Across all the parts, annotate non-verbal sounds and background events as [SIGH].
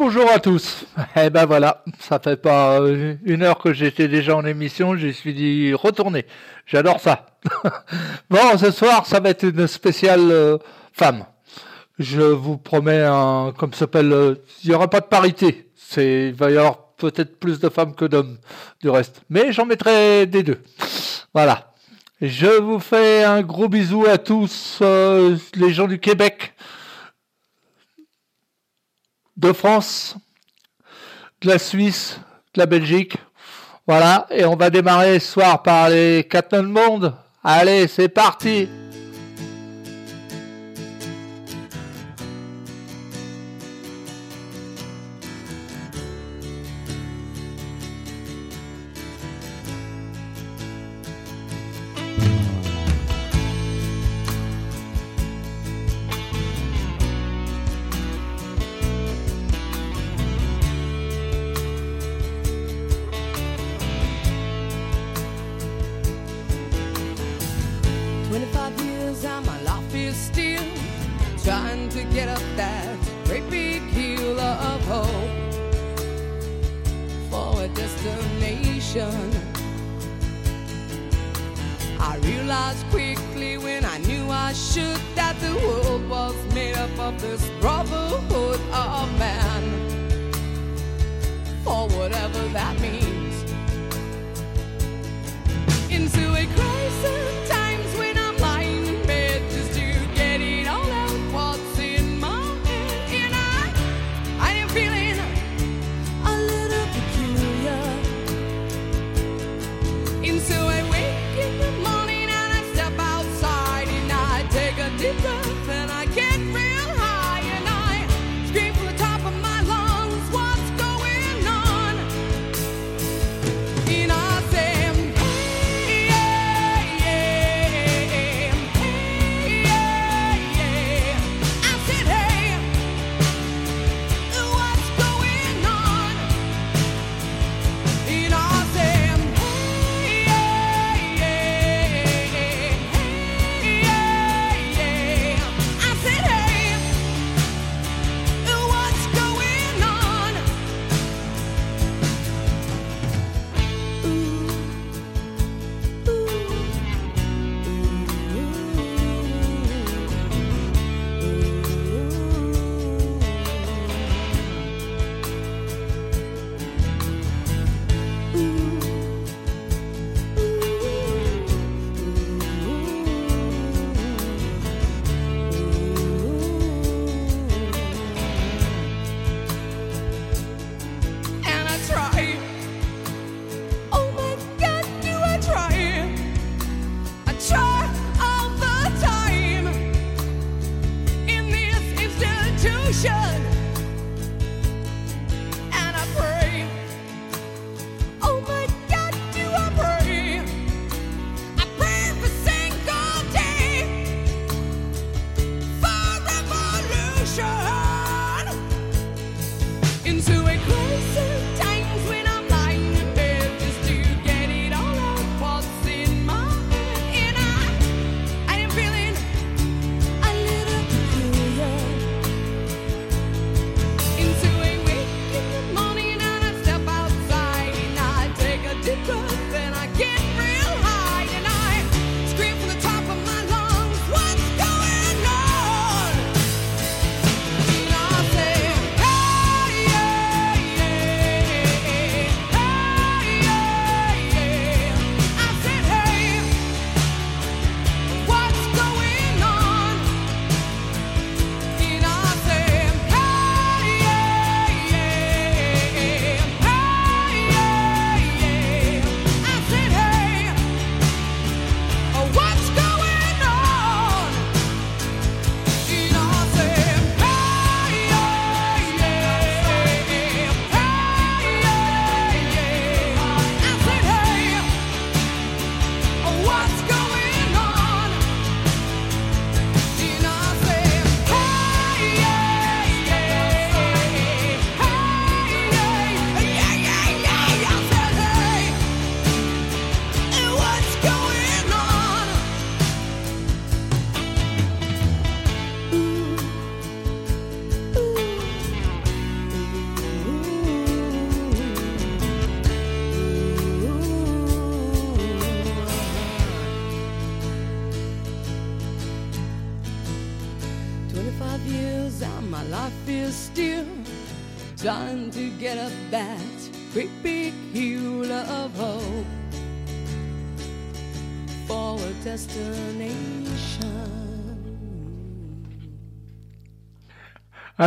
Rebonjour à tous. Eh ben voilà, ça fait pas euh, une heure que j'étais déjà en émission, je suis dit retourner. J'adore ça. [LAUGHS] bon, ce soir, ça va être une spéciale euh, femme. Je vous promets un, comme s'appelle, euh, il n'y aura pas de parité. C'est, il va y avoir peut-être plus de femmes que d'hommes du reste. Mais j'en mettrai des deux. Voilà. Je vous fais un gros bisou à tous les gens du Québec de France, de la Suisse, de la Belgique. Voilà, et on va démarrer ce soir par les quatre de monde. Allez, c'est parti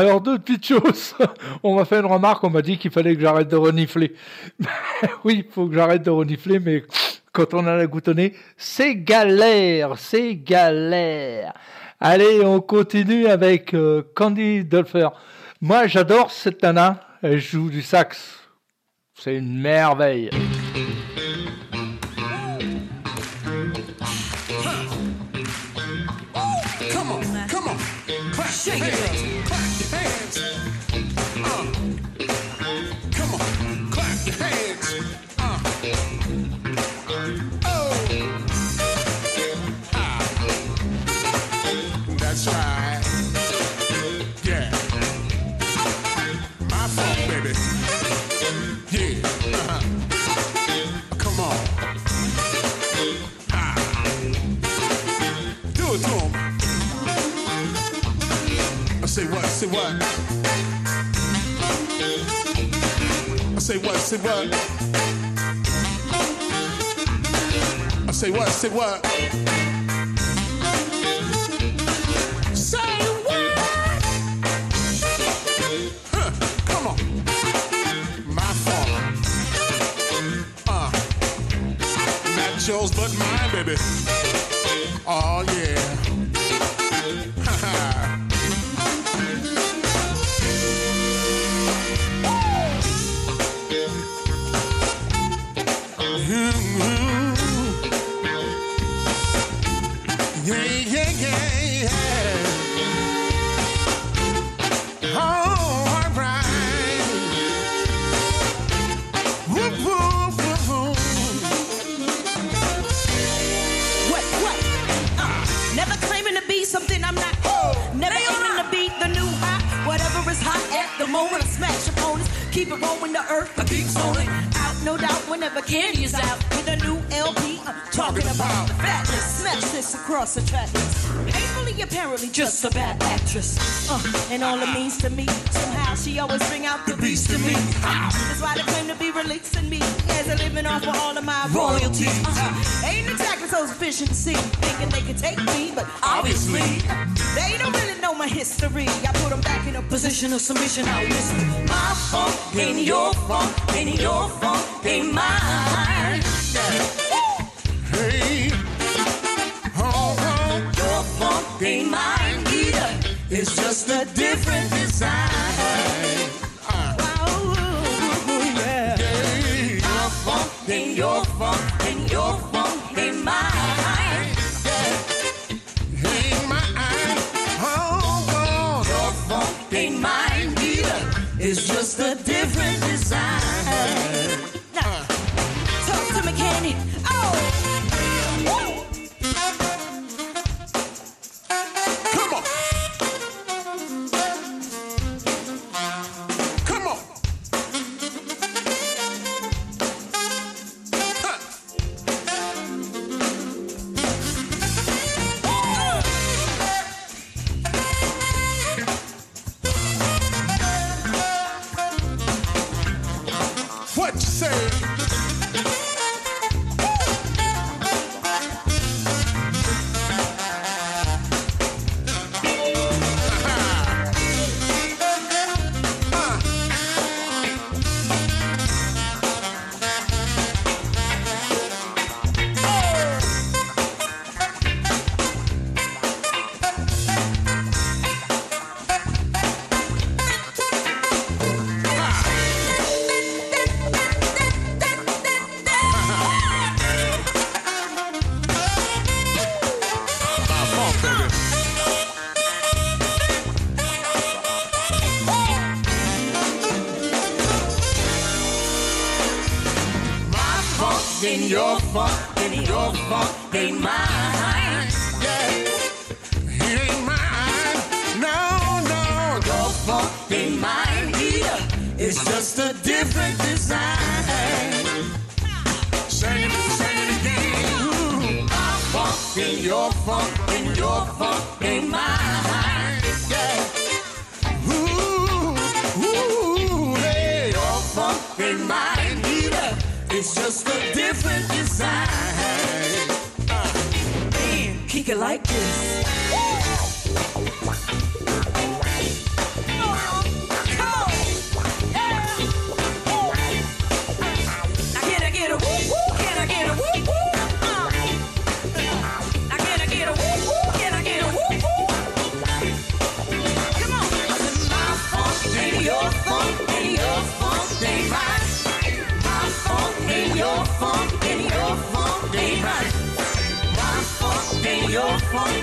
Alors, deux petites choses. [LAUGHS] On m'a fait une remarque, on m'a dit qu'il fallait que j'arrête de renifler. [LAUGHS] oui, il faut que j'arrête de renifler, mais quand on a la gouttonnée, c'est galère, c'est galère. Allez, on continue avec euh, Candy Dolfer. Moi, j'adore cette nana. Elle joue du sax. C'est une merveille. On, say what, say what? I say what, say what? Say what, say what? Say what? Huh, come on. My fault. Uh, not yours, but mine, baby. Oh, yeah. The moment, I smash opponents. Keep it rolling, the earth, I keep rolling. Out, no doubt, whenever candy is out. With a new LP, I'm talking about the fatness. Smash this across the track. Painfully, apparently, just a bad actress. Uh, and all it means to me, somehow she always bring out the beast in me. Uh, that's why they claim to be releasing me as a living off of all of my royalties. Uh, ain't exactly so see, thinking they can take me, but obviously they don't really know my history. I put them back in a position of submission. Now listen, my fault ain't your fault, ain't your fault, ain't mine. Hey. Oh, oh. Your fault ain't mine either. It's just a different design. fucking, your funk, fucking, your funk, fucking mine. Yeah, it ain't mine. No, no, your funk fucking mine. Yeah, it's just a different design. Say it, say it again. My funk, fucking, your funk, fucking, your funk, fucking mine. It's just a different design. Uh, man, kick it like this. Woo! Come on.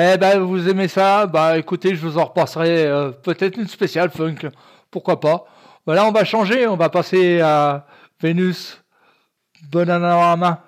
Eh ben, vous aimez ça Bah écoutez, je vous en repasserai euh, peut-être une spéciale funk, pourquoi pas. Voilà, on va changer, on va passer à Vénus Bananarama.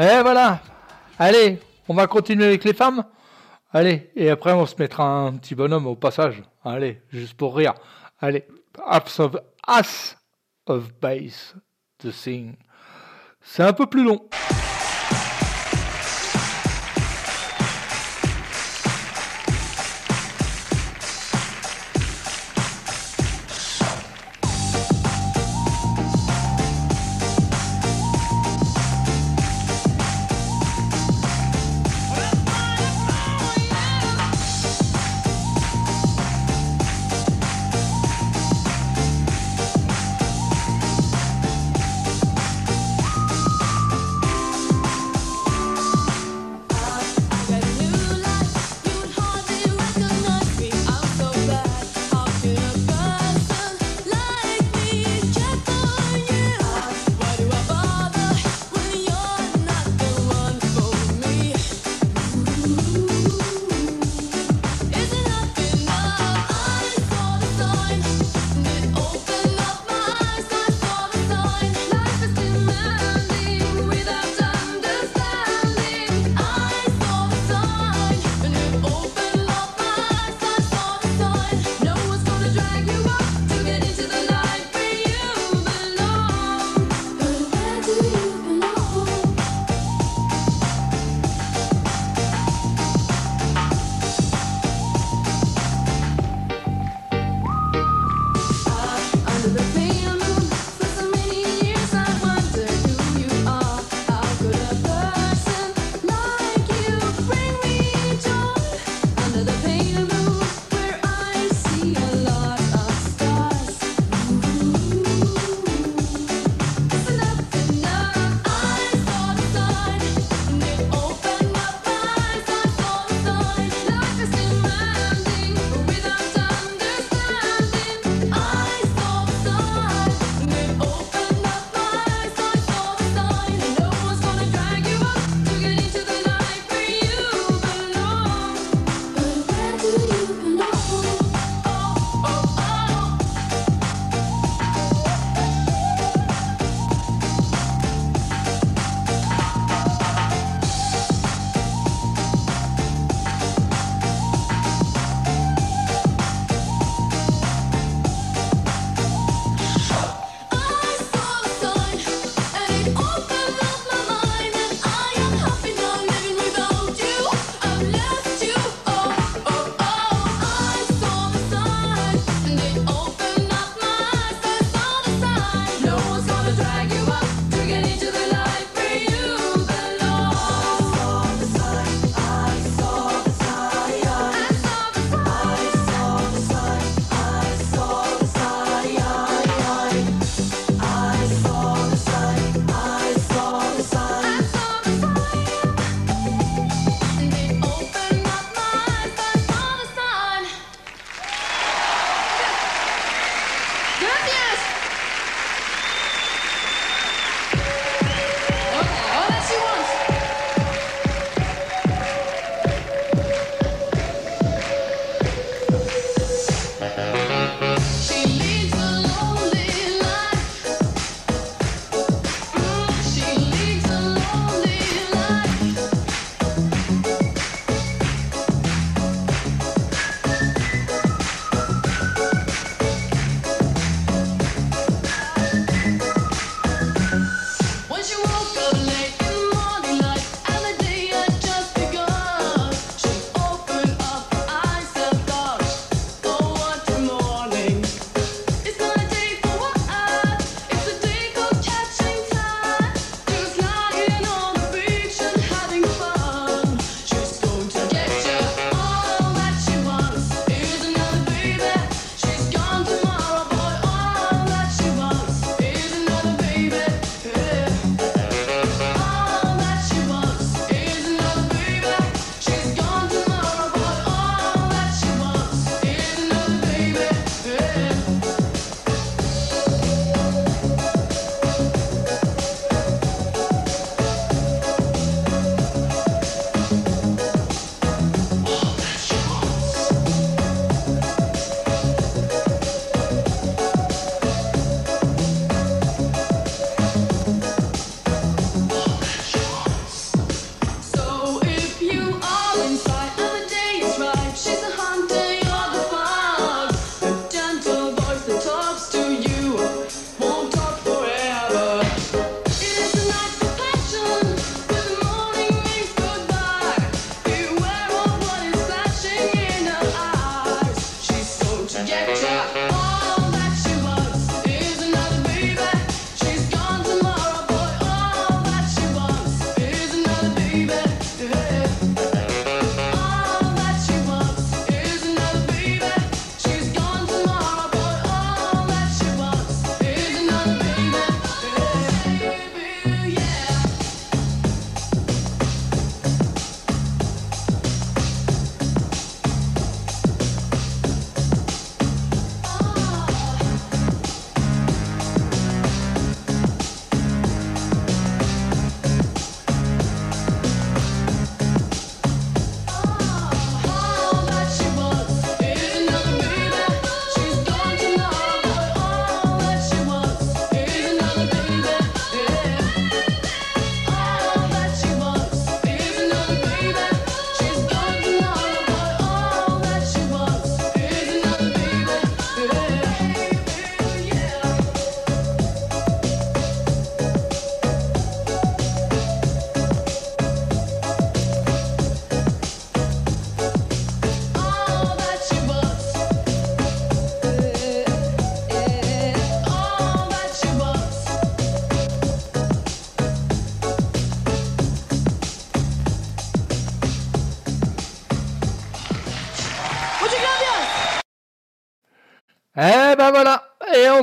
Et voilà. Allez, on va continuer avec les femmes. Allez, et après on se mettra un petit bonhomme au passage. Allez, juste pour rire. Allez, Ass of, of Base, The Thing. C'est un peu plus long.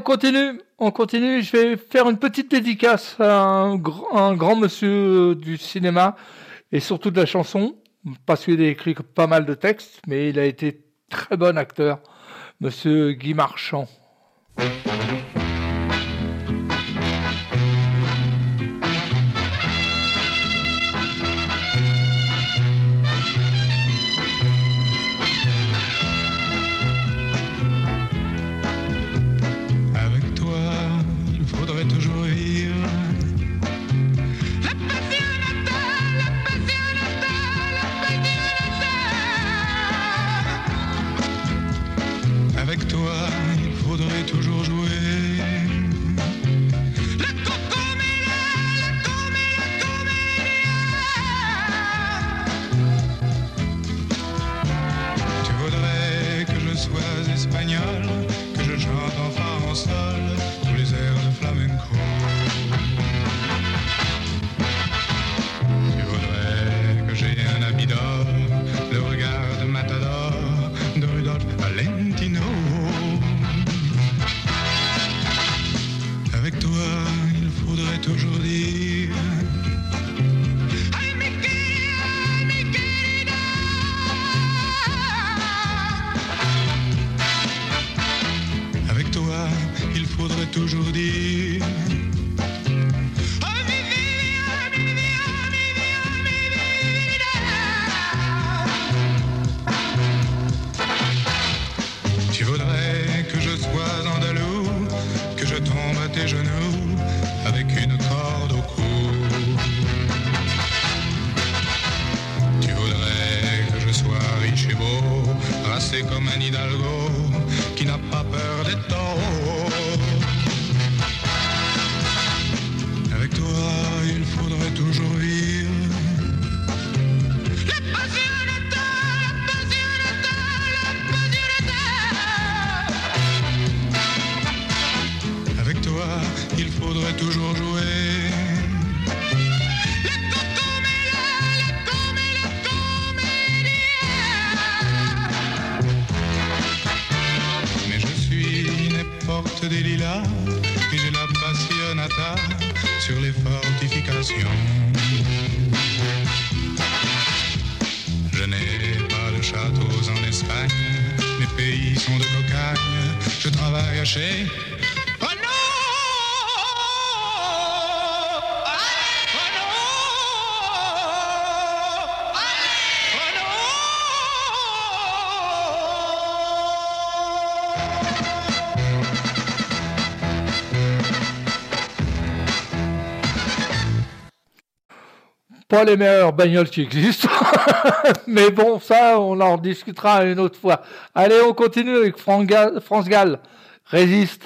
continue, on continue. Je vais faire une petite dédicace à un, un grand monsieur euh, du cinéma et surtout de la chanson, parce qu'il a écrit pas mal de textes, mais il a été très bon acteur, monsieur Guy Marchand. les meilleures bagnoles qui existent. [LAUGHS] Mais bon, ça, on en discutera une autre fois. Allez, on continue avec France Gall. Résiste.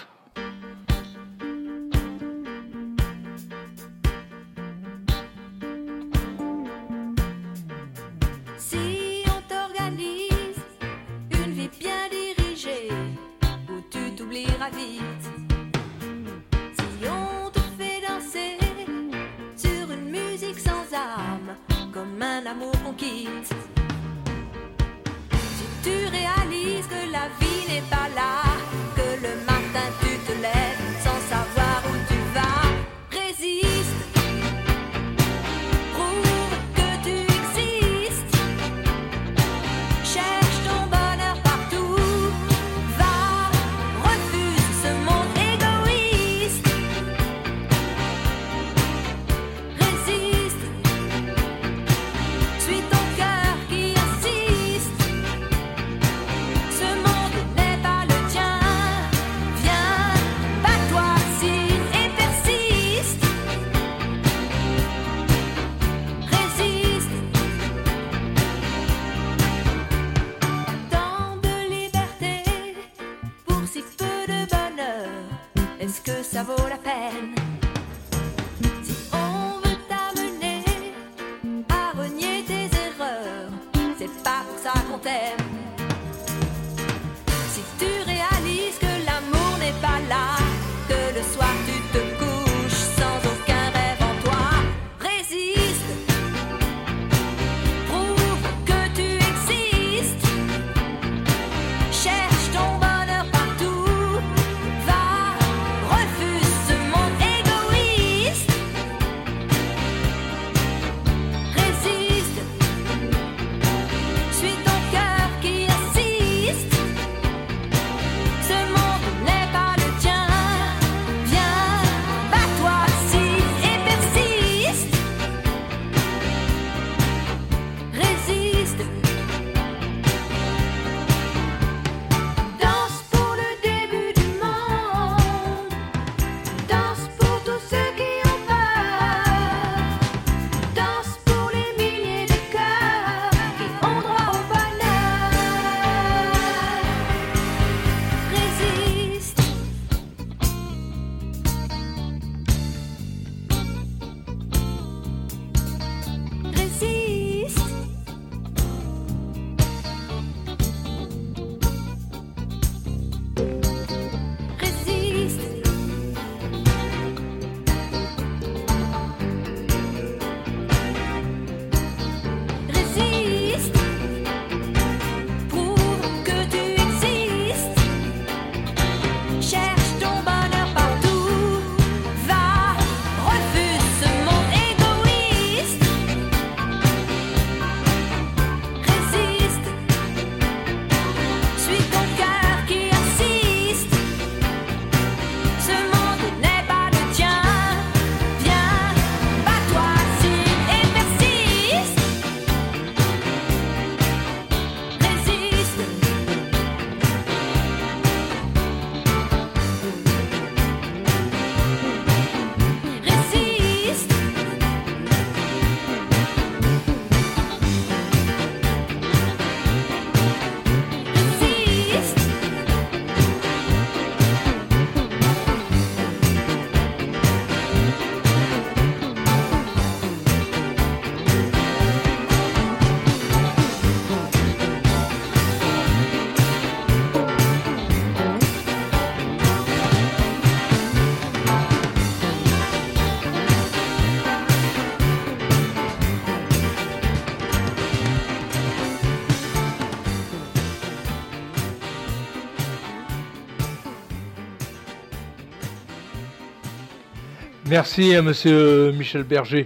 Merci à monsieur Michel Berger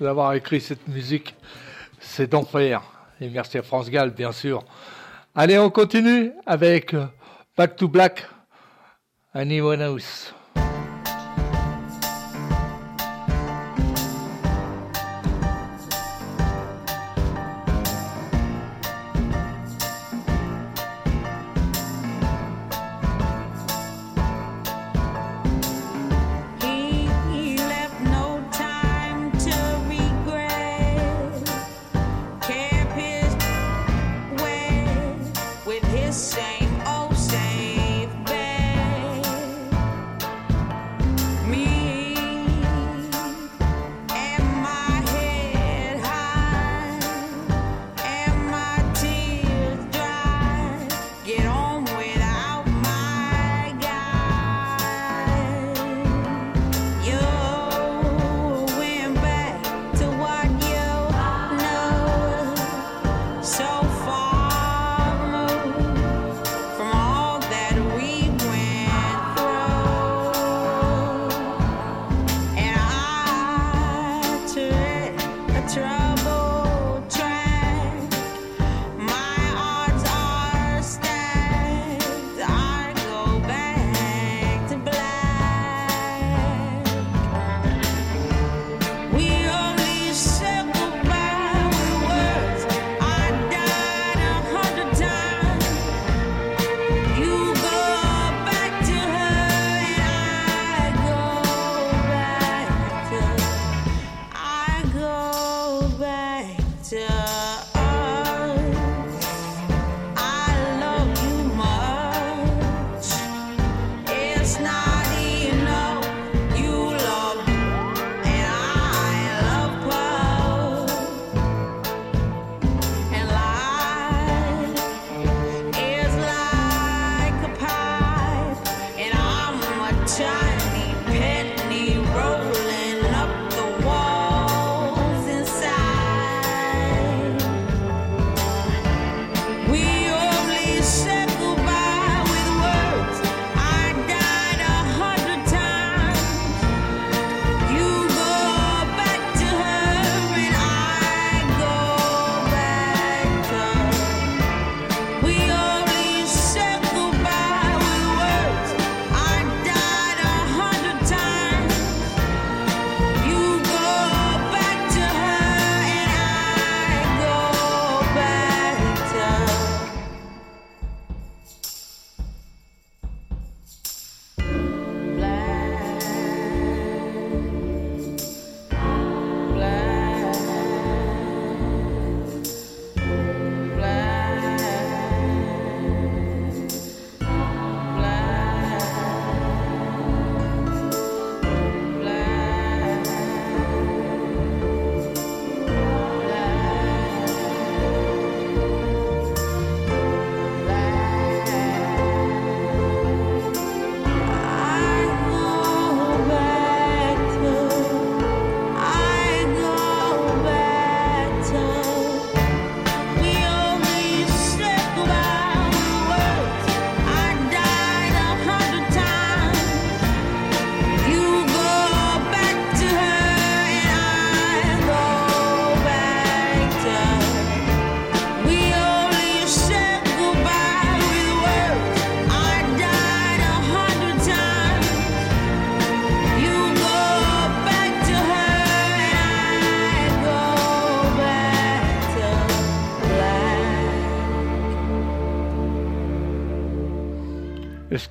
d'avoir écrit cette musique. C'est d'enfer. Et merci à France Gall, bien sûr. Allez, on continue avec Back to Black, Anyone House.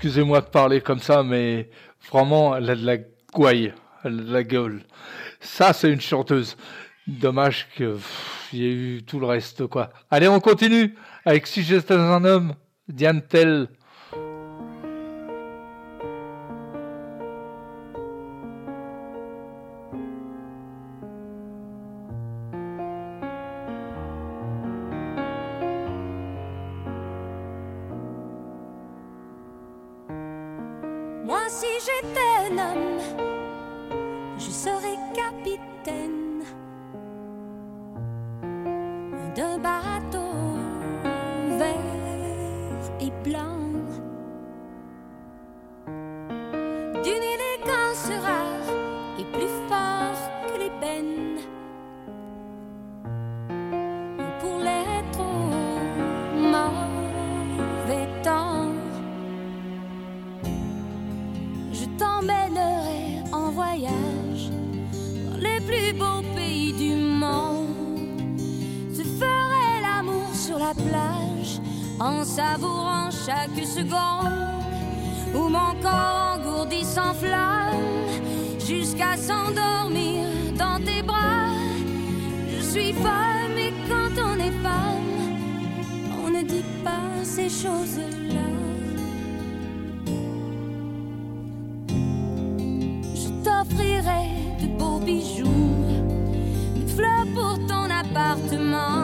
excusez-moi de parler comme ça, mais vraiment, elle a de la gouaille, elle a de la gueule. Ça, c'est une chanteuse. Dommage qu'il y ait eu tout le reste, quoi. Allez, on continue avec Si j'étais un homme, Diane Tell. de beaux bijoux, des fleurs pour ton appartement.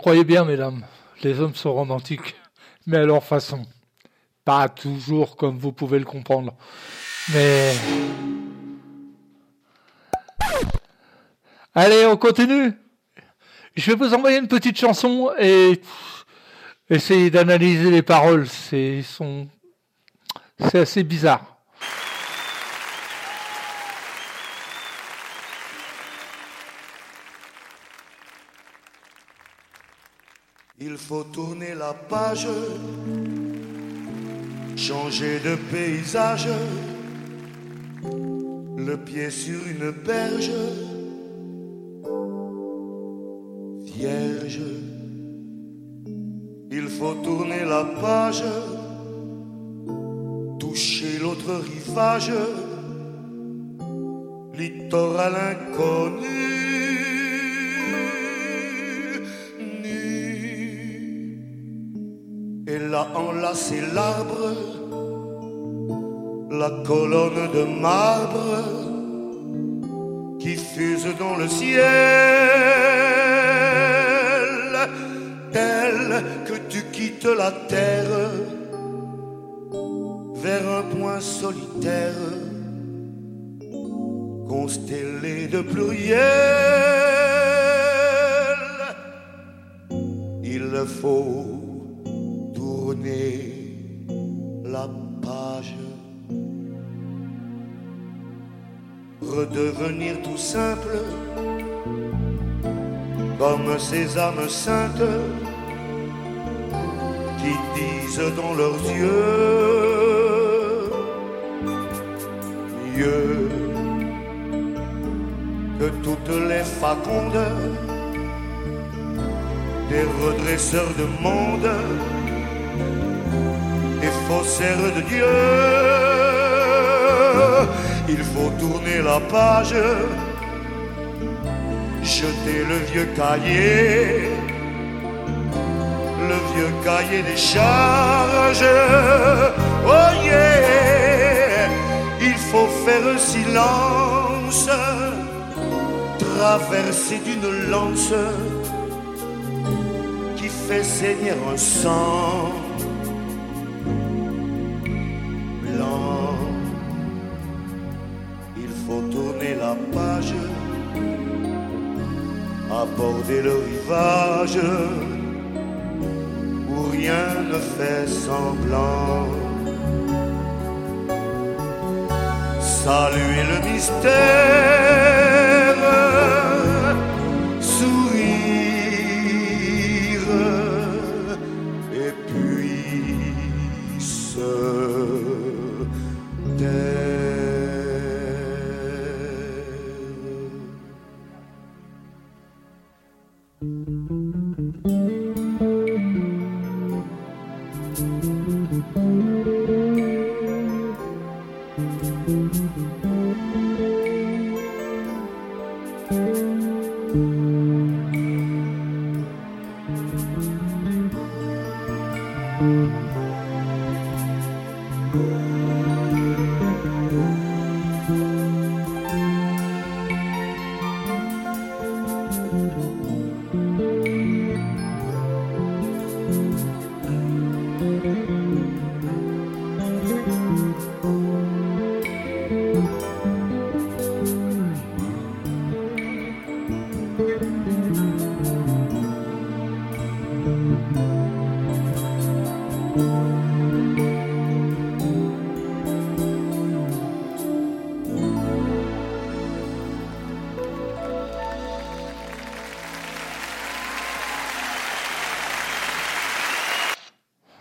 croyez bien, mesdames, les hommes sont romantiques, mais à leur façon. Pas toujours comme vous pouvez le comprendre. Mais... Allez, on continue. Je vais vous envoyer une petite chanson et essayez d'analyser les paroles. C'est assez bizarre. Il faut tourner la page, changer de paysage, le pied sur une berge, vierge. Il faut tourner la page, toucher l'autre rivage, littoral inconnu. Enlacé l'arbre, la colonne de marbre qui fuse dans le ciel, telle que tu quittes la terre vers un point solitaire, constellé de pluriel. Il faut redevenir tout simple, comme ces âmes saintes qui disent dans leurs yeux mieux que toutes les facondes des redresseurs de monde, des faussaires de Dieu. Il faut tourner la page, jeter le vieux cahier, le vieux cahier des charges. Oh yeah, il faut faire silence, traverser d'une lance qui fait saigner un sang aborder le rivage où rien ne fait semblant. Saluer le mystère,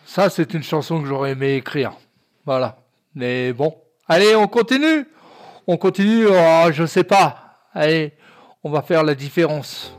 Ça, c'est une chanson que j'aurais aimé écrire. Voilà. Mais bon. Allez, on continue. On continue. Oh, je sais pas. Allez, on va faire la différence.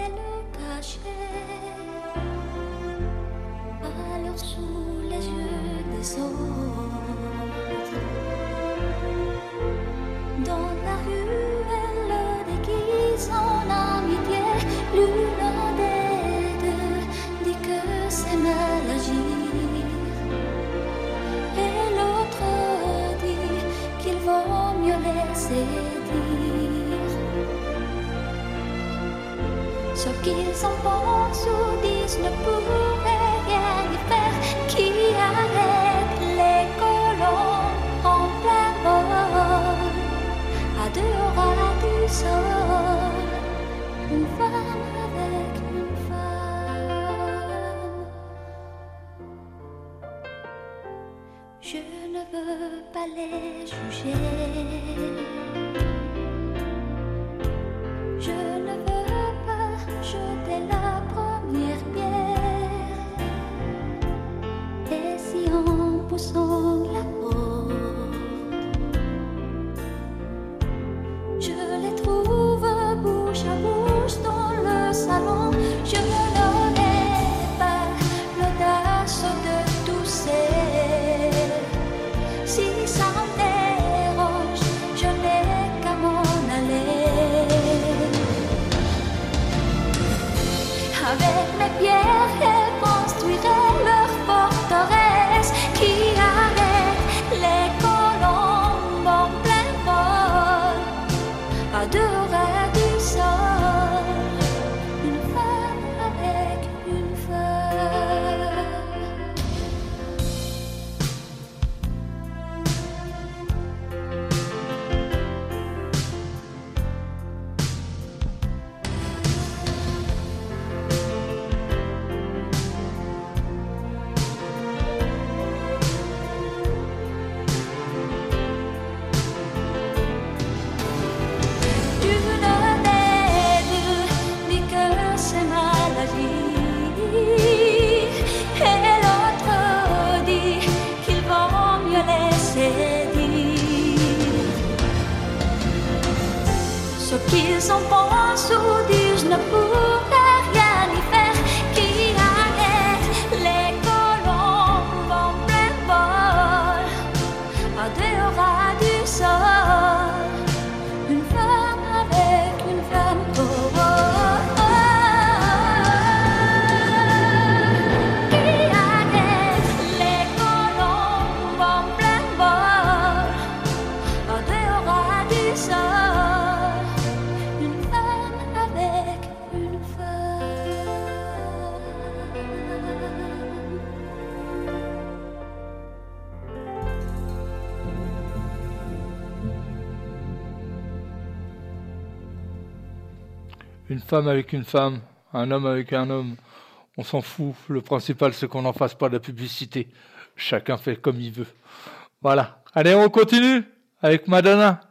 Alors sous les yeux des autres, dans la rue, qu'ils en pensent ou disent ne pourrait rien y faire. Qui arrête les colons en plein vol à deux ras du sol? Une femme avec une femme. Je ne veux pas les juger. Jeter la première pierre. Et si en poussant femme avec une femme, un homme avec un homme, on s'en fout. Le principal, c'est qu'on n'en fasse pas de la publicité. Chacun fait comme il veut. Voilà. Allez, on continue avec Madonna.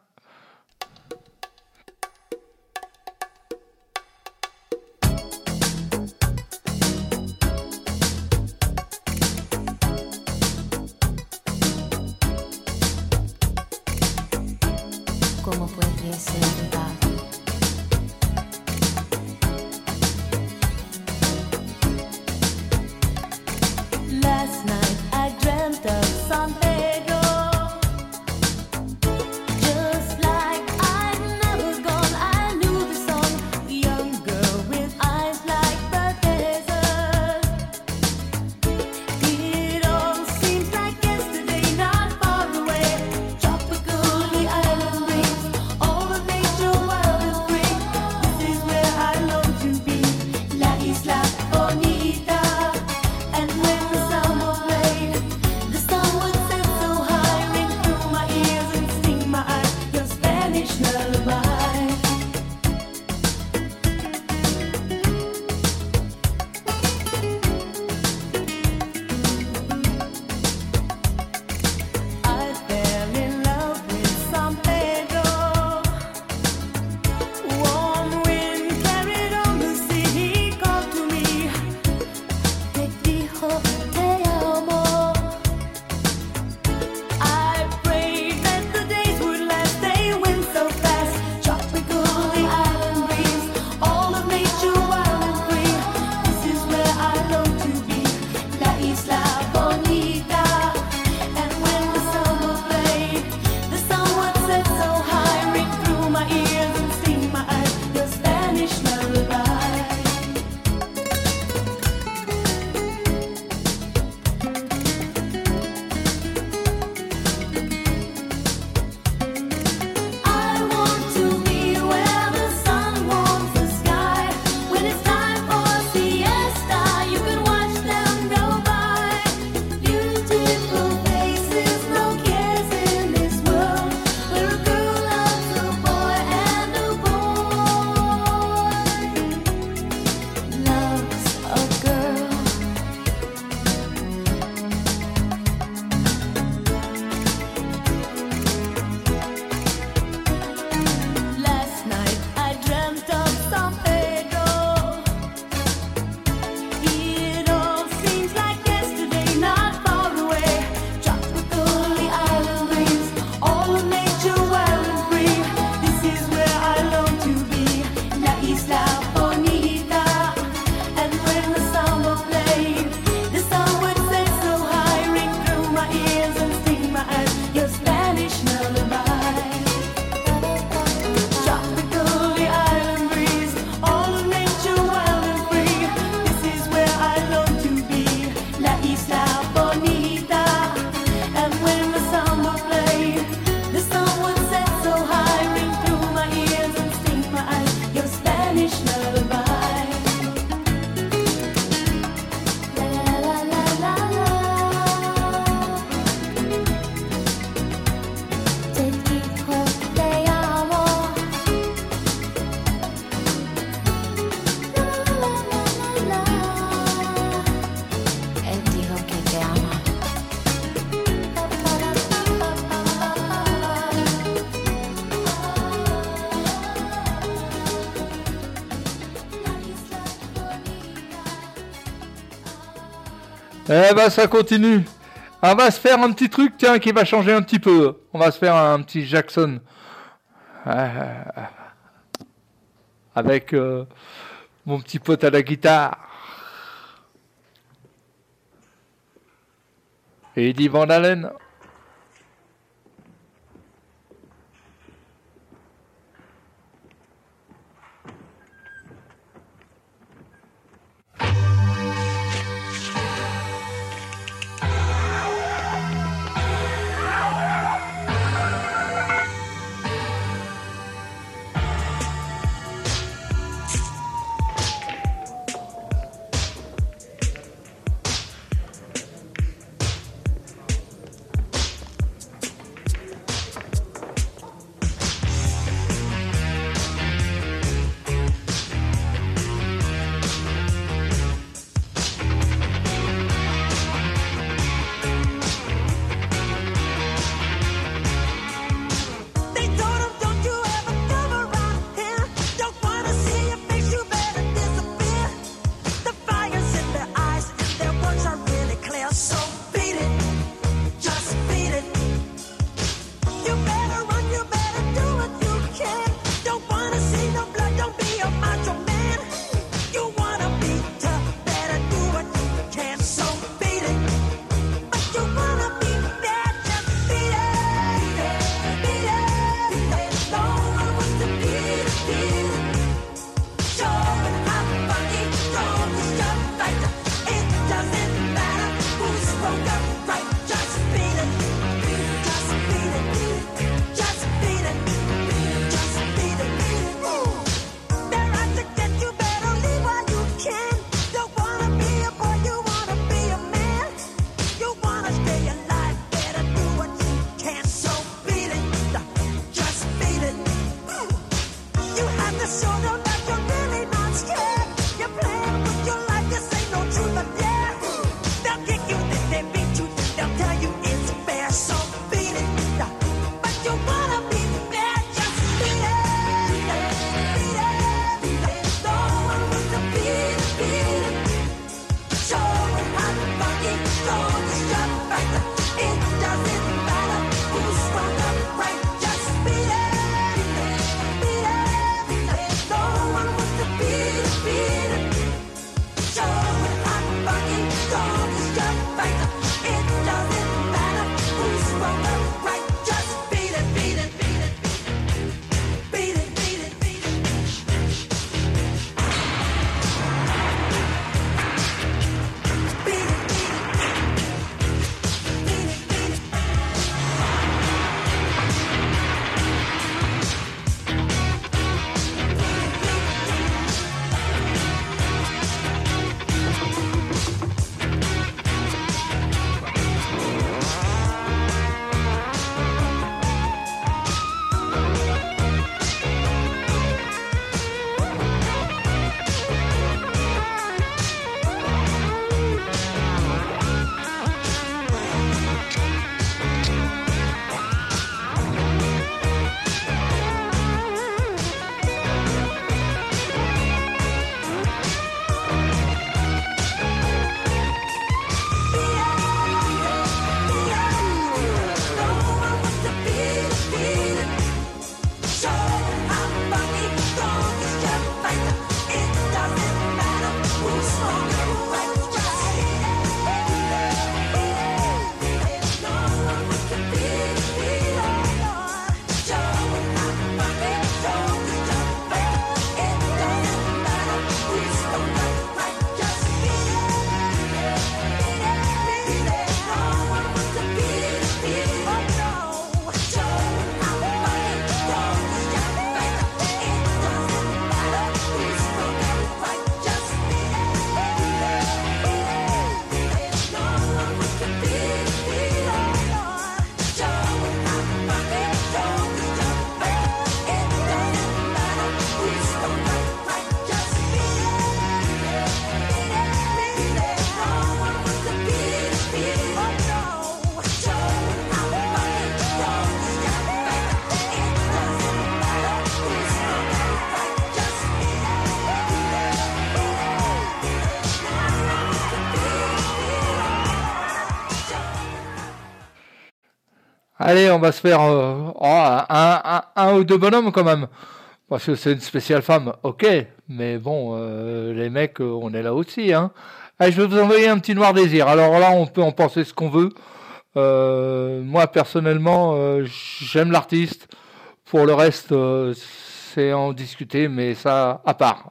Eh ben ça continue. On va se faire un petit truc, tiens, qui va changer un petit peu. On va se faire un petit Jackson. Euh, avec euh, mon petit pote à la guitare. Et Eddie Van Halen. Allez, on va se faire euh, oh, un, ou deux bonhommes quand même. Parce que c'est une spéciale femme, ok. Mais bon, euh, les mecs, euh, on est là aussi. Hein. Je vais vous envoyer un petit noir désir. Alors là, on peut en penser ce qu'on veut. Moi, personnellement, j'aime l'artiste. Pour le reste, c'est en discuter, mais ça à part.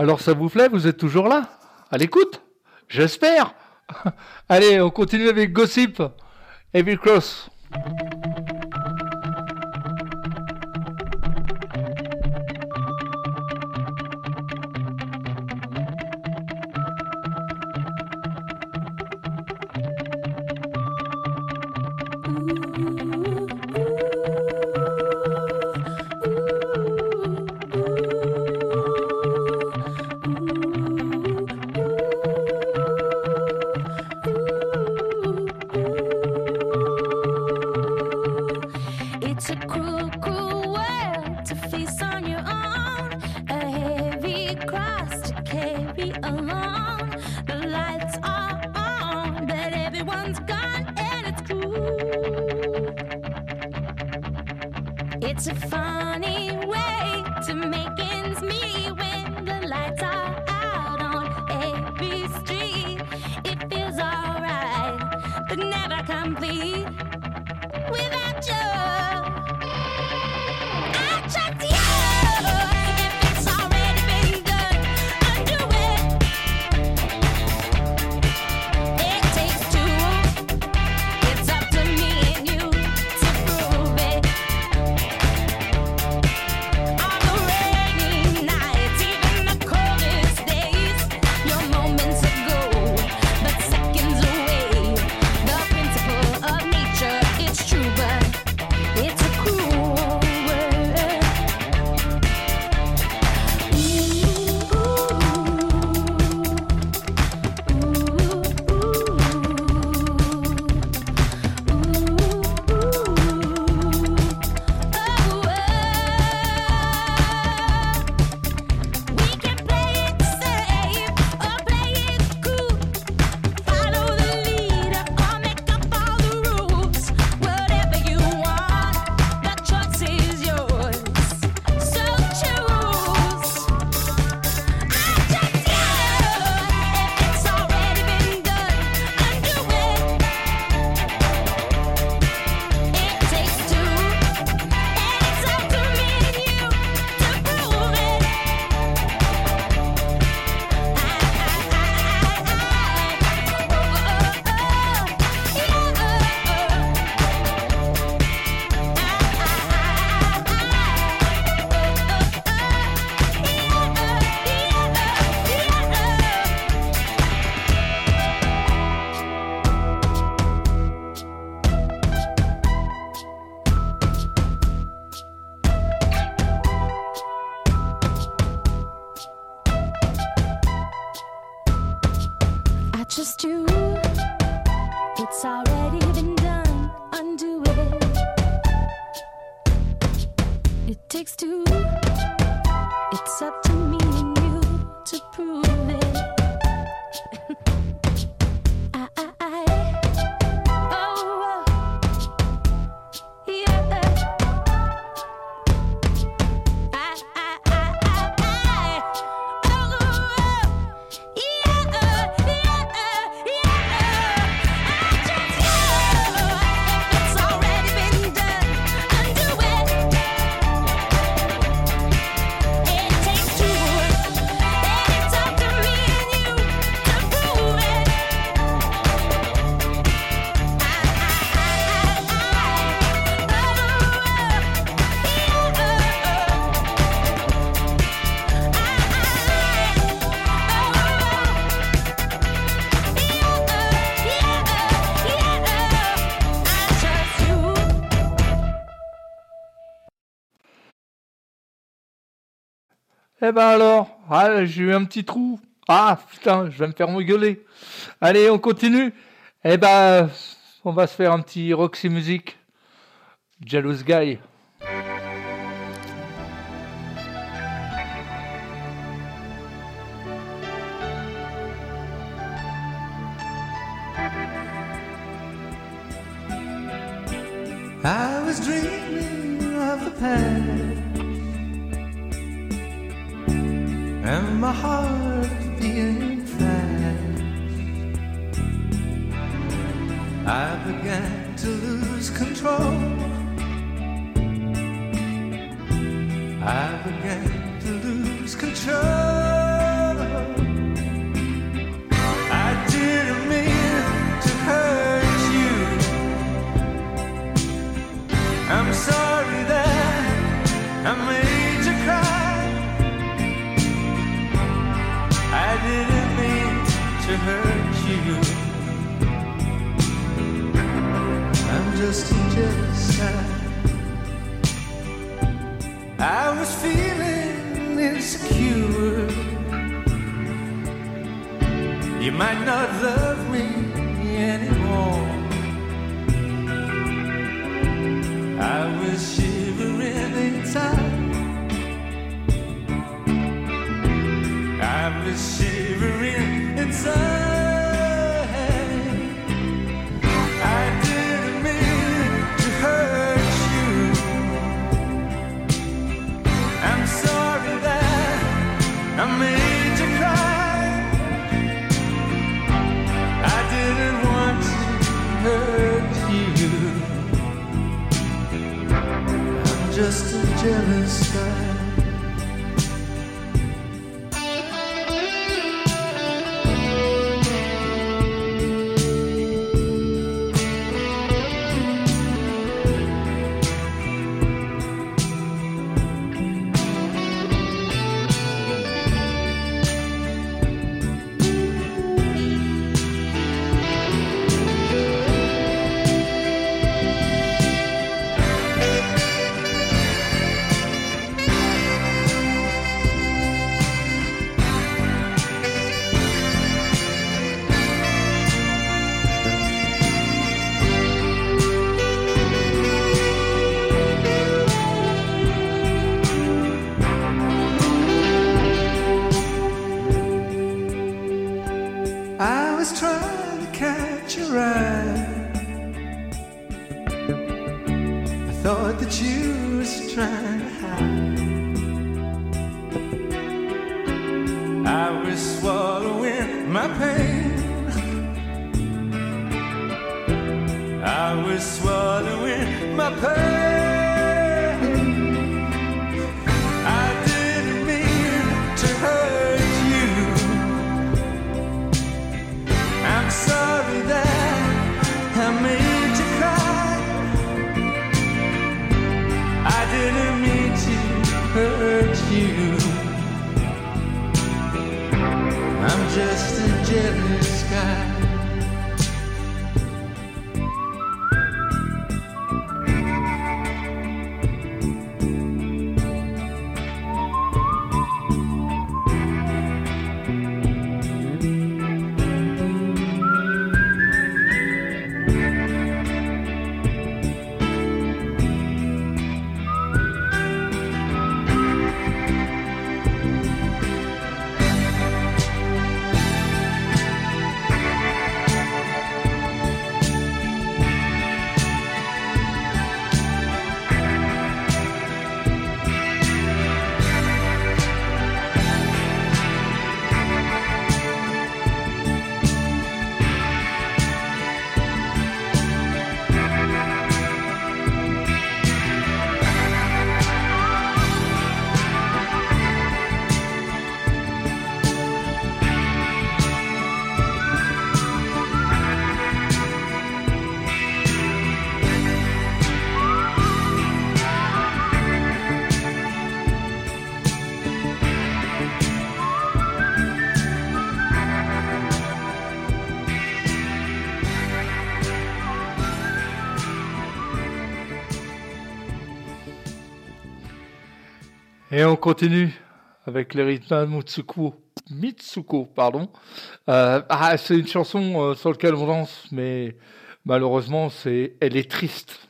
Alors ça vous plaît Vous êtes toujours là À l'écoute? J'espère [LAUGHS] Allez, on continue avec Gossip. Heavy Cross. Eh ben alors, ah, j'ai eu un petit trou. Ah putain, je vais me faire engueuler. Allez, on continue. Eh ben, on va se faire un petit Roxy Music. Jealous Guy. my heart beating fast. I began to lose control. I began to lose control. Just jealous guy. I was feeling insecure. You might not love me anymore. I was shivering inside. I was shivering inside. Jealous guy. I was swallowing my pain. I was swallowing my pain. Et on continue avec les rythmes Mitsuko. Pardon. Euh, ah, c'est une chanson euh, sur laquelle on danse, mais malheureusement, c'est, elle est triste.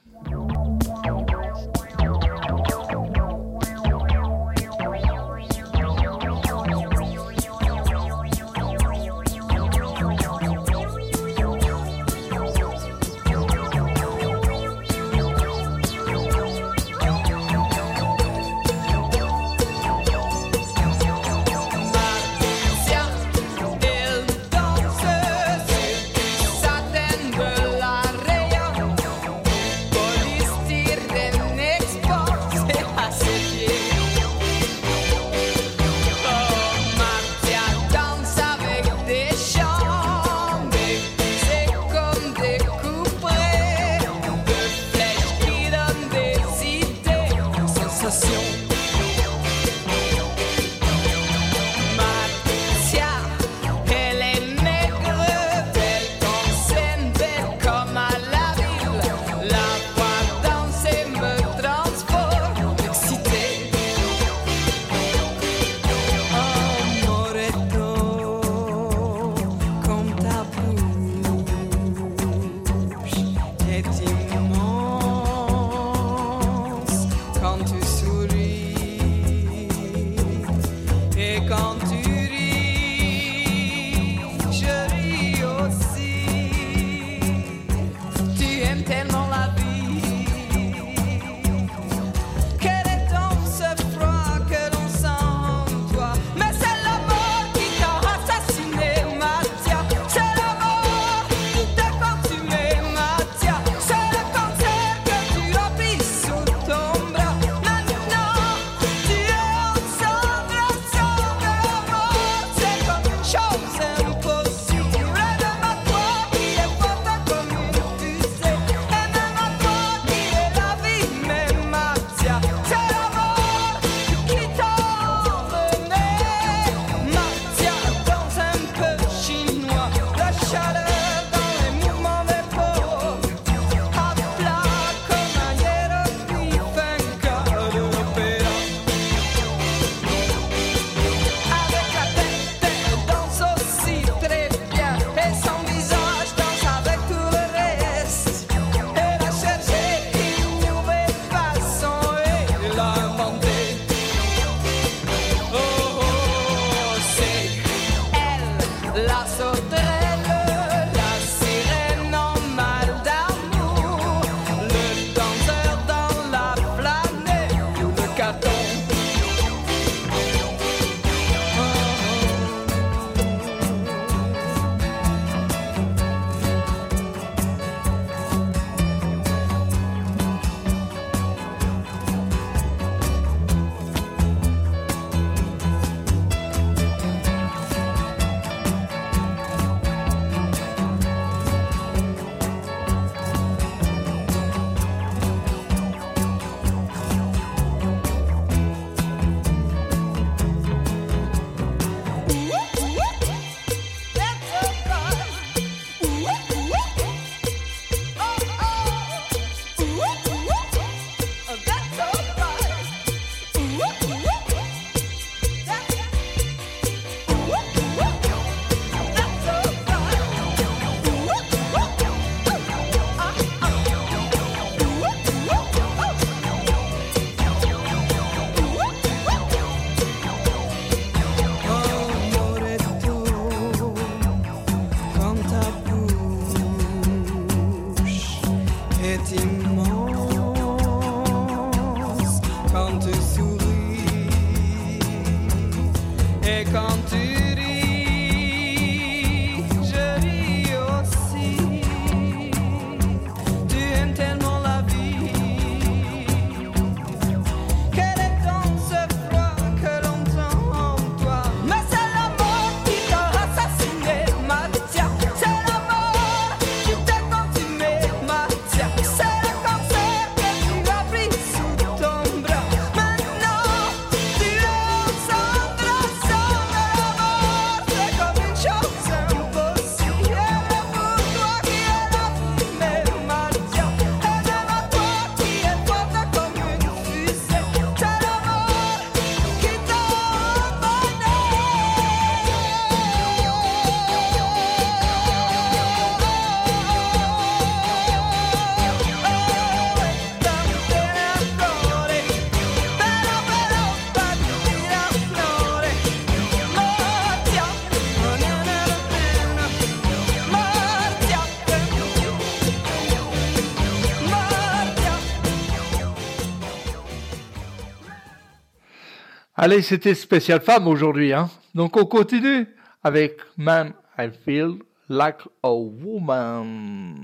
Allez, c'était spécial femme aujourd'hui. Hein? Donc on continue avec Man, I Feel Like a Woman.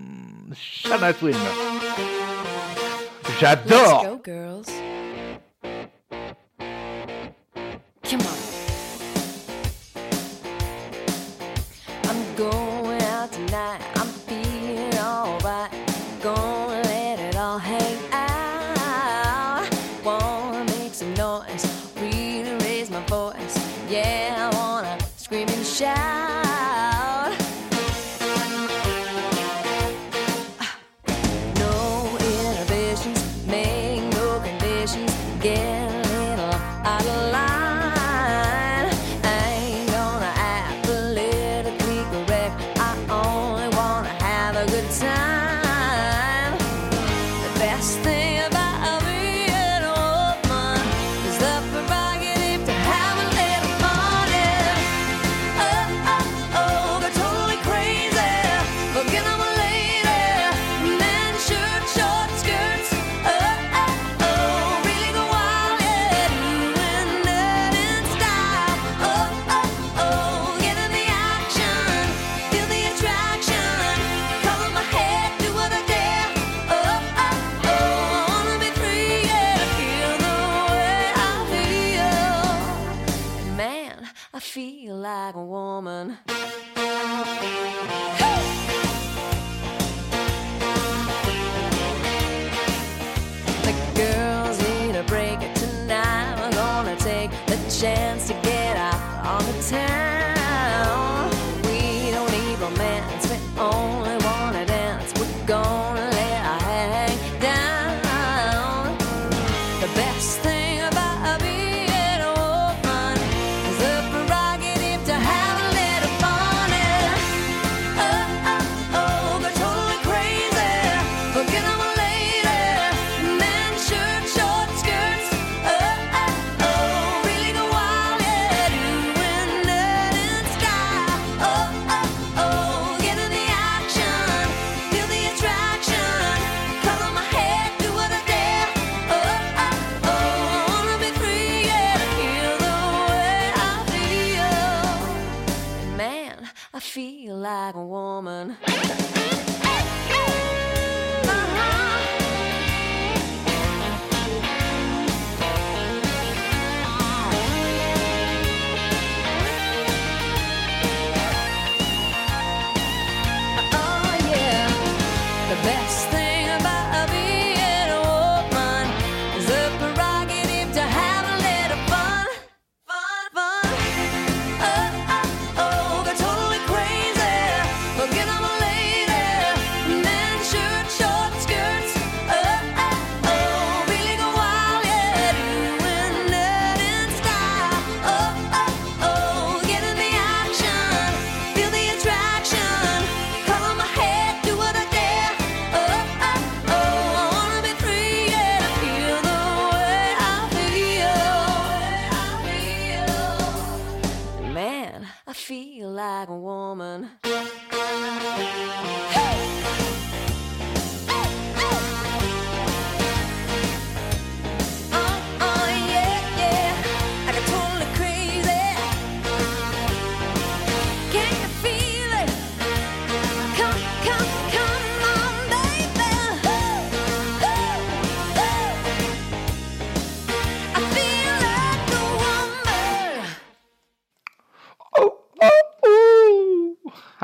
Shana Twin. J'adore.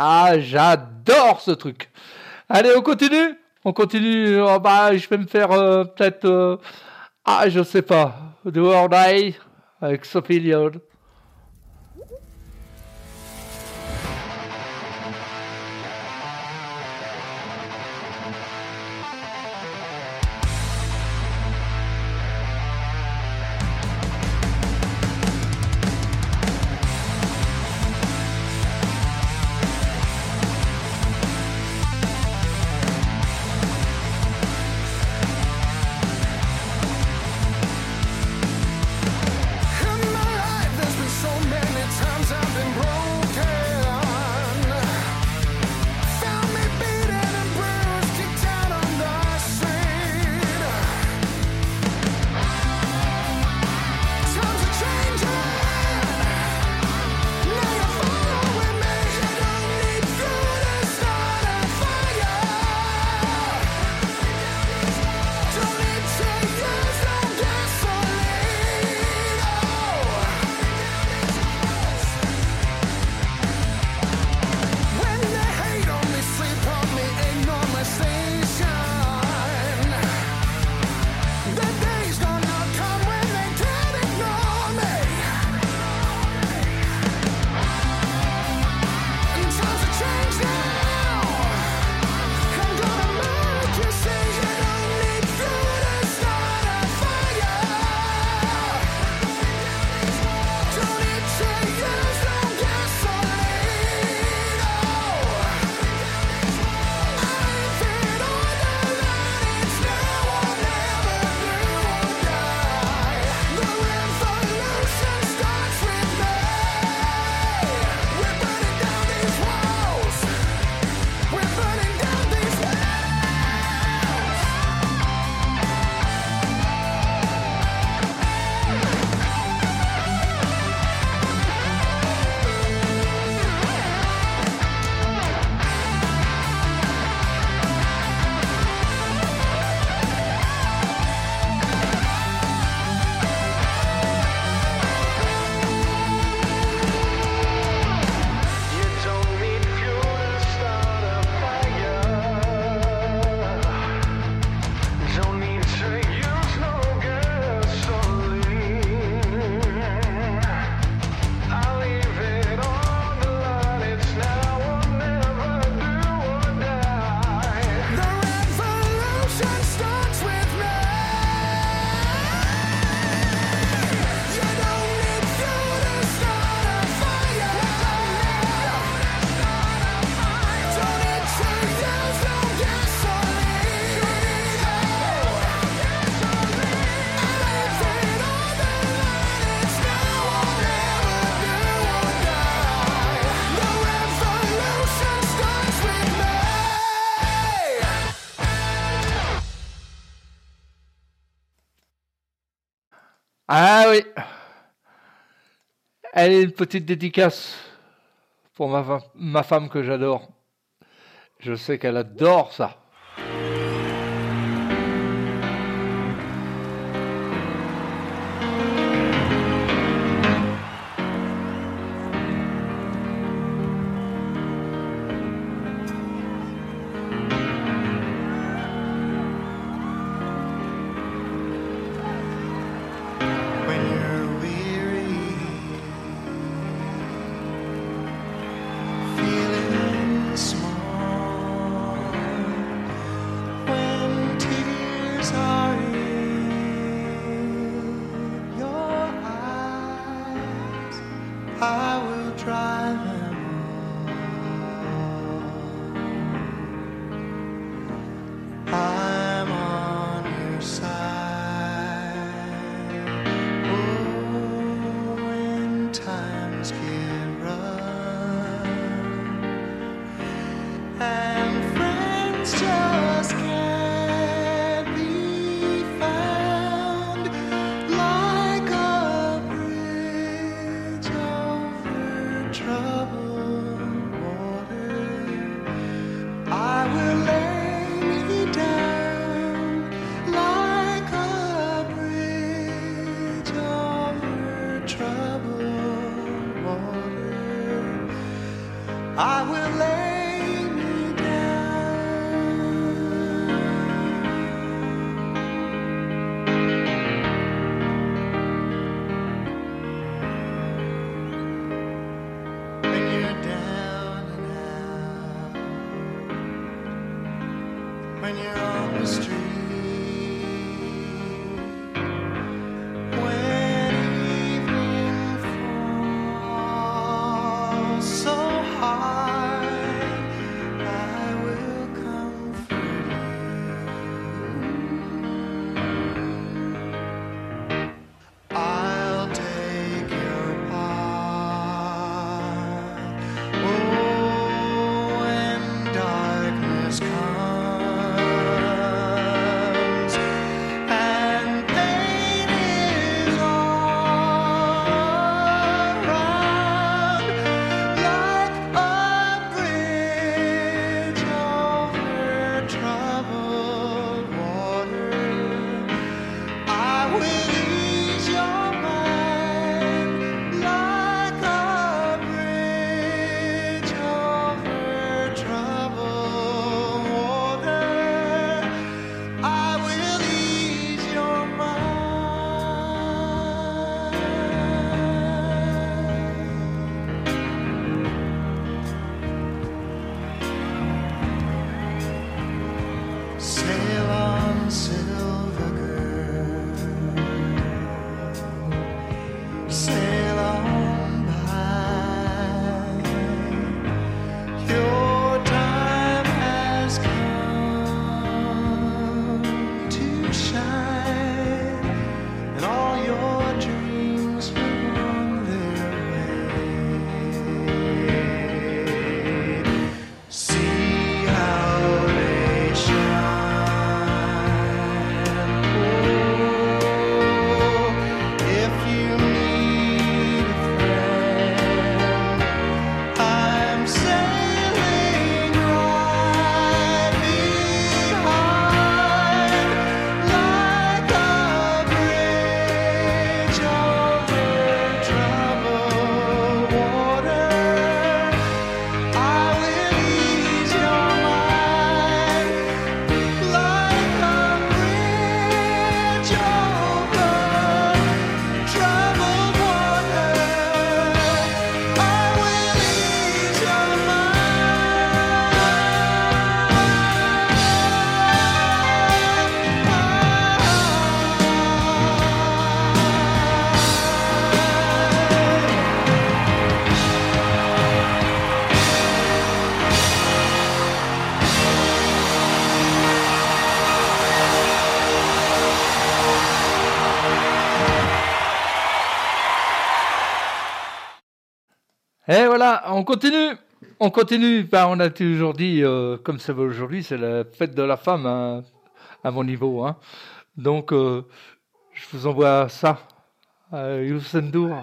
Ah, j'adore ce truc. Allez, on continue On continue. Oh, bah, je vais me faire euh, peut-être. Euh, ah, je sais pas. Do or Die avec Sophie Lyon. Allez, une petite dédicace pour ma, ma femme que j'adore. Je sais qu'elle adore ça. on continue. On continue. Ben, on a toujours dit, euh, comme ça va aujourd'hui, c'est la fête de la femme hein, à mon niveau. Hein. Donc, euh, je vous envoie ça. Euh, Youssef Ndour.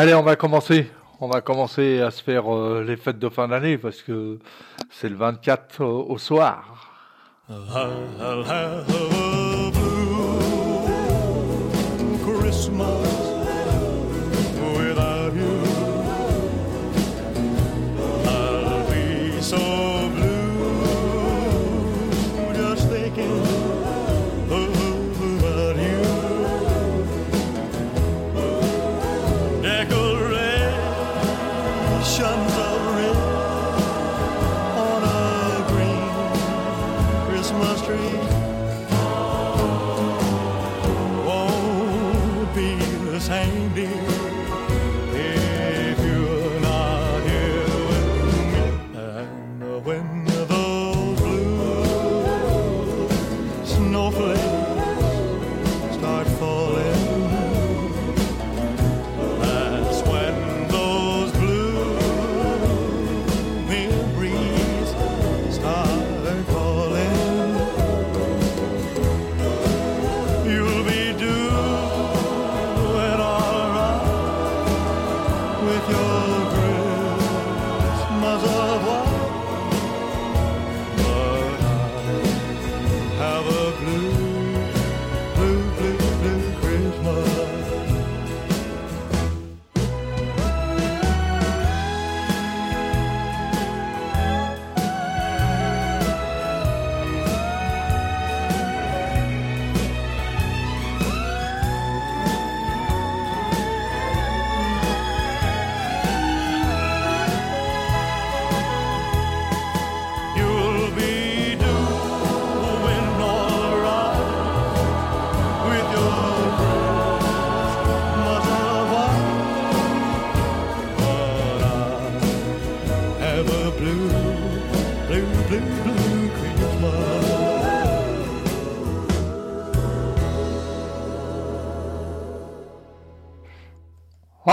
Allez, on va commencer. On va commencer à se faire euh, les fêtes de fin d'année parce que c'est le 24 euh, au soir.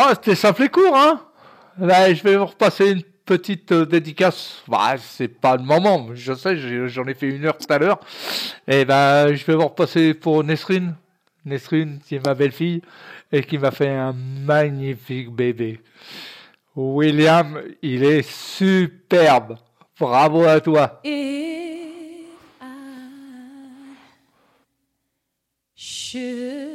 Ah, c'était simple et court, hein Là, je vais vous repasser une petite euh, dédicace. Bah, c'est pas le moment. Je sais, j'en ai fait une heure tout à l'heure. Et ben, je vais vous repasser pour Nesrine. Nesrine, qui est ma belle-fille et qui m'a fait un magnifique bébé. William, il est superbe. Bravo à toi. Et I.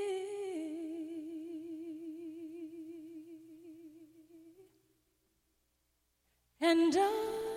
And I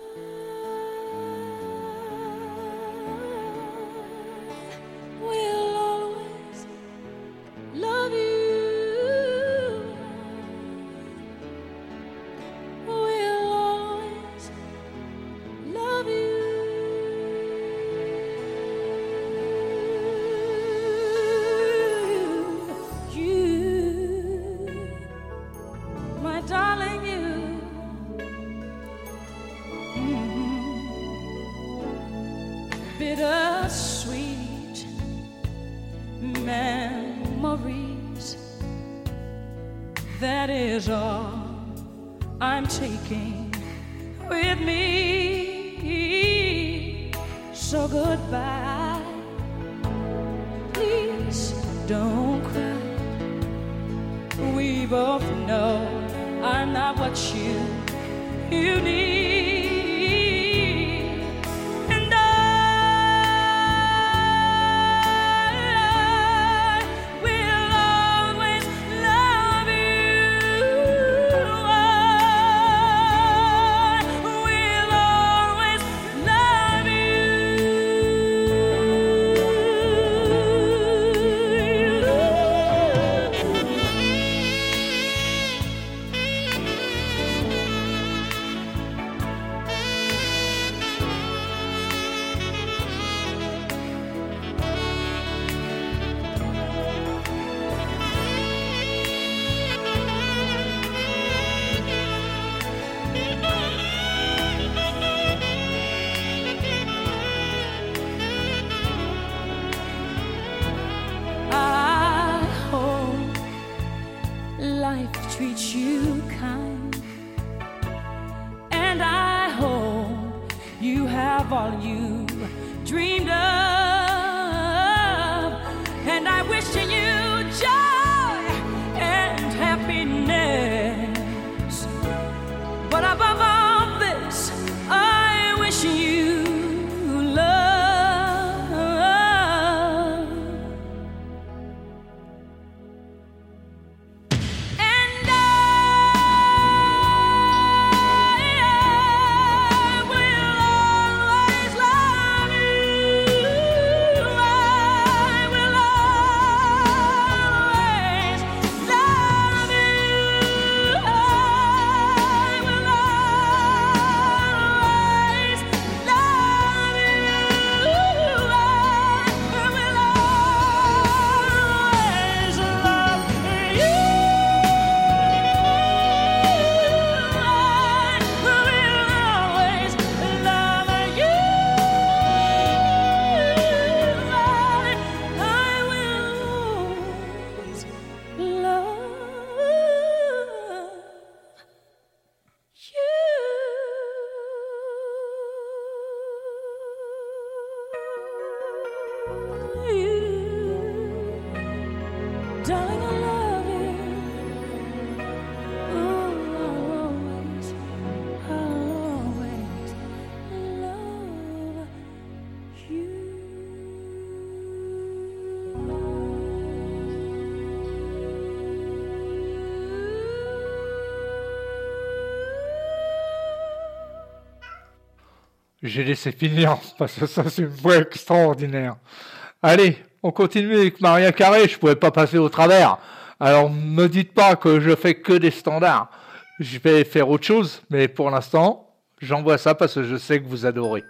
J'ai laissé finir [LAUGHS] parce que ça, c'est une voix extraordinaire. Allez, on continue avec Maria Carré. Je pouvais pas passer au travers. Alors, me dites pas que je fais que des standards. Je vais faire autre chose, mais pour l'instant, j'envoie ça parce que je sais que vous adorez.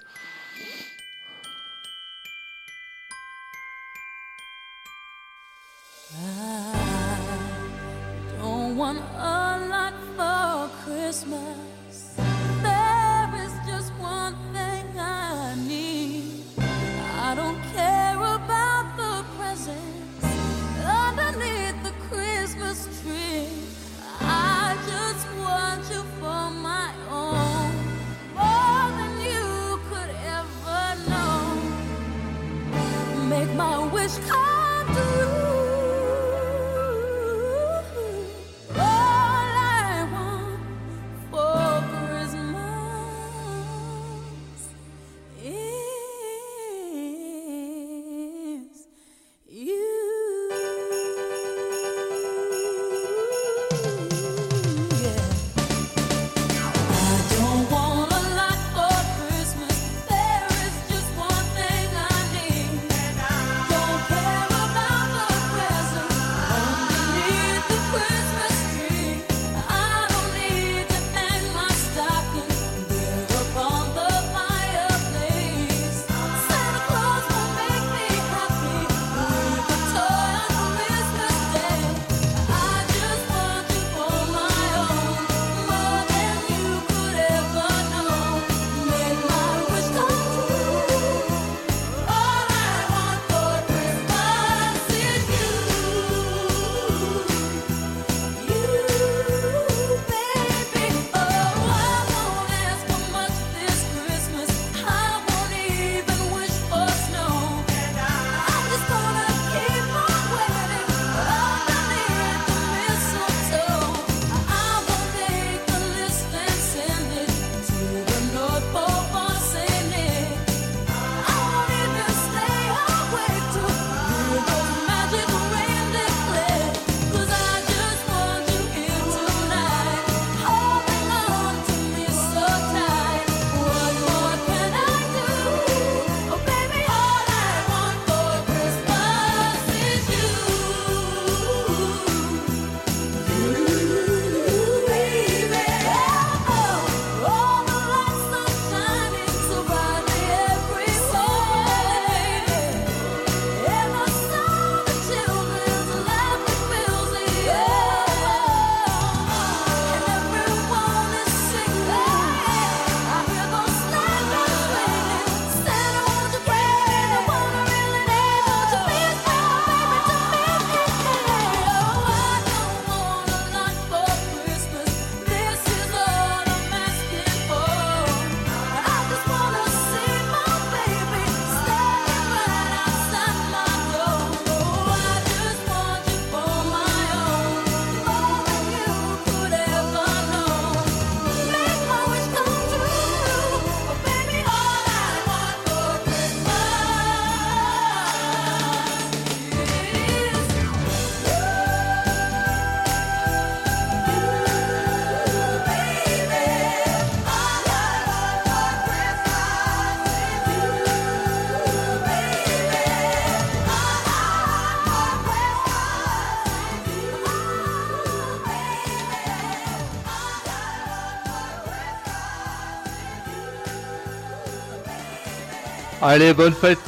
Allez, bonne fête.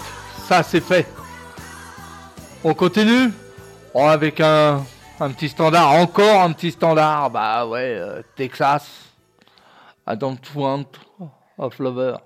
Ça, c'est fait. On continue? Oh, avec un, un, petit standard. Encore un petit standard. Bah ouais, euh, Texas. I don't want a flower.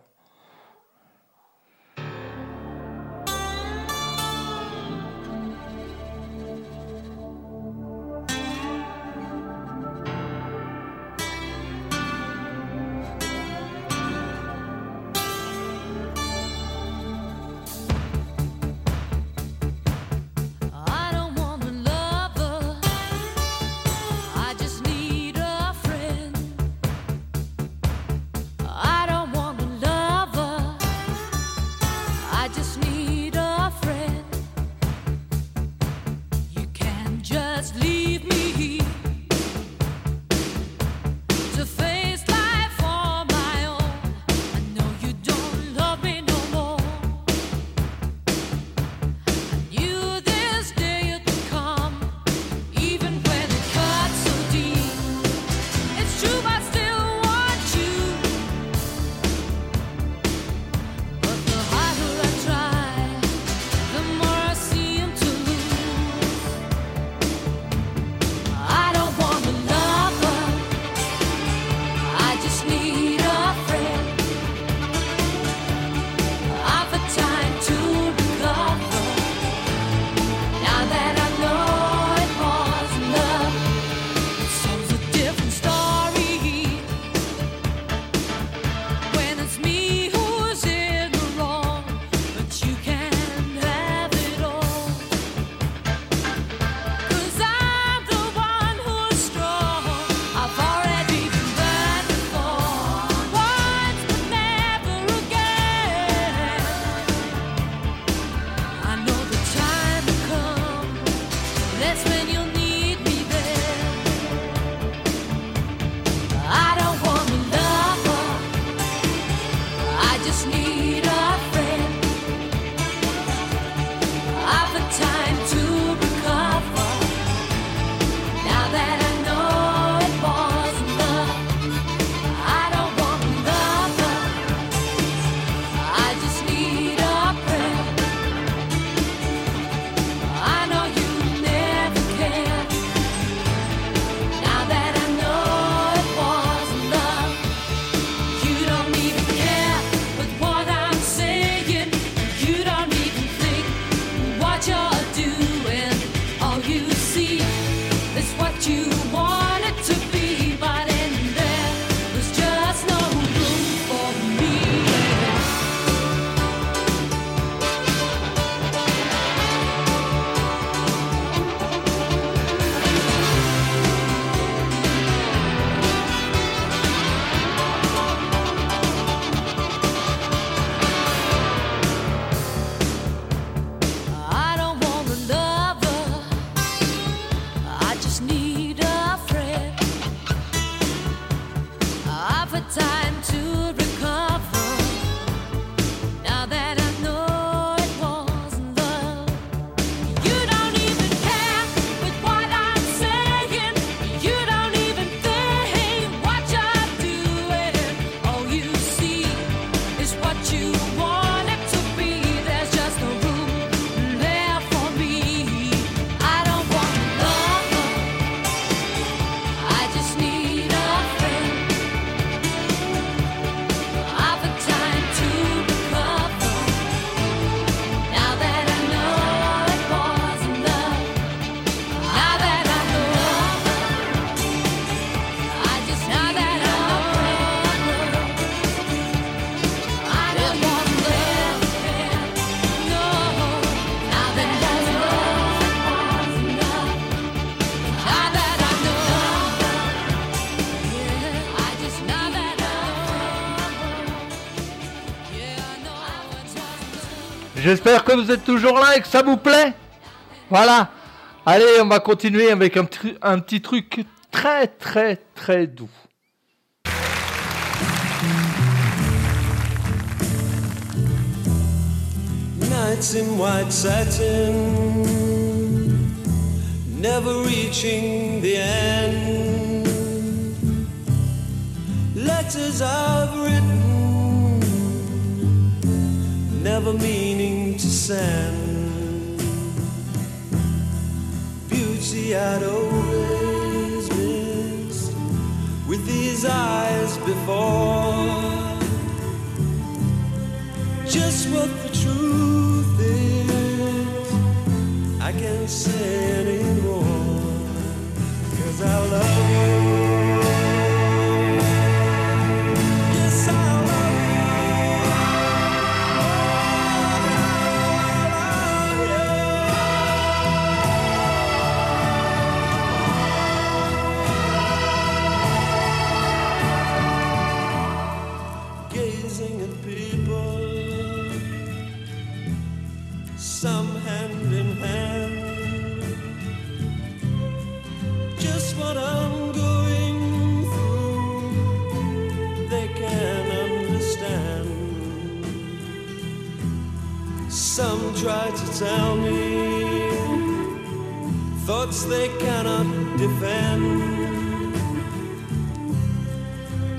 J'espère que vous êtes toujours là et que ça vous plaît. Voilà. Allez, on va continuer avec un, un petit truc très très très doux. Nights in white satin, never reaching the end. Letters I've written, never meaning sand. Beauty I'd always missed with these eyes before. Just what the truth is, I can't say anymore. Cause I love you. some hand in hand. Just what I'm going through, they can understand. Some try to tell me thoughts they cannot defend.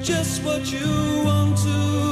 Just what you want to.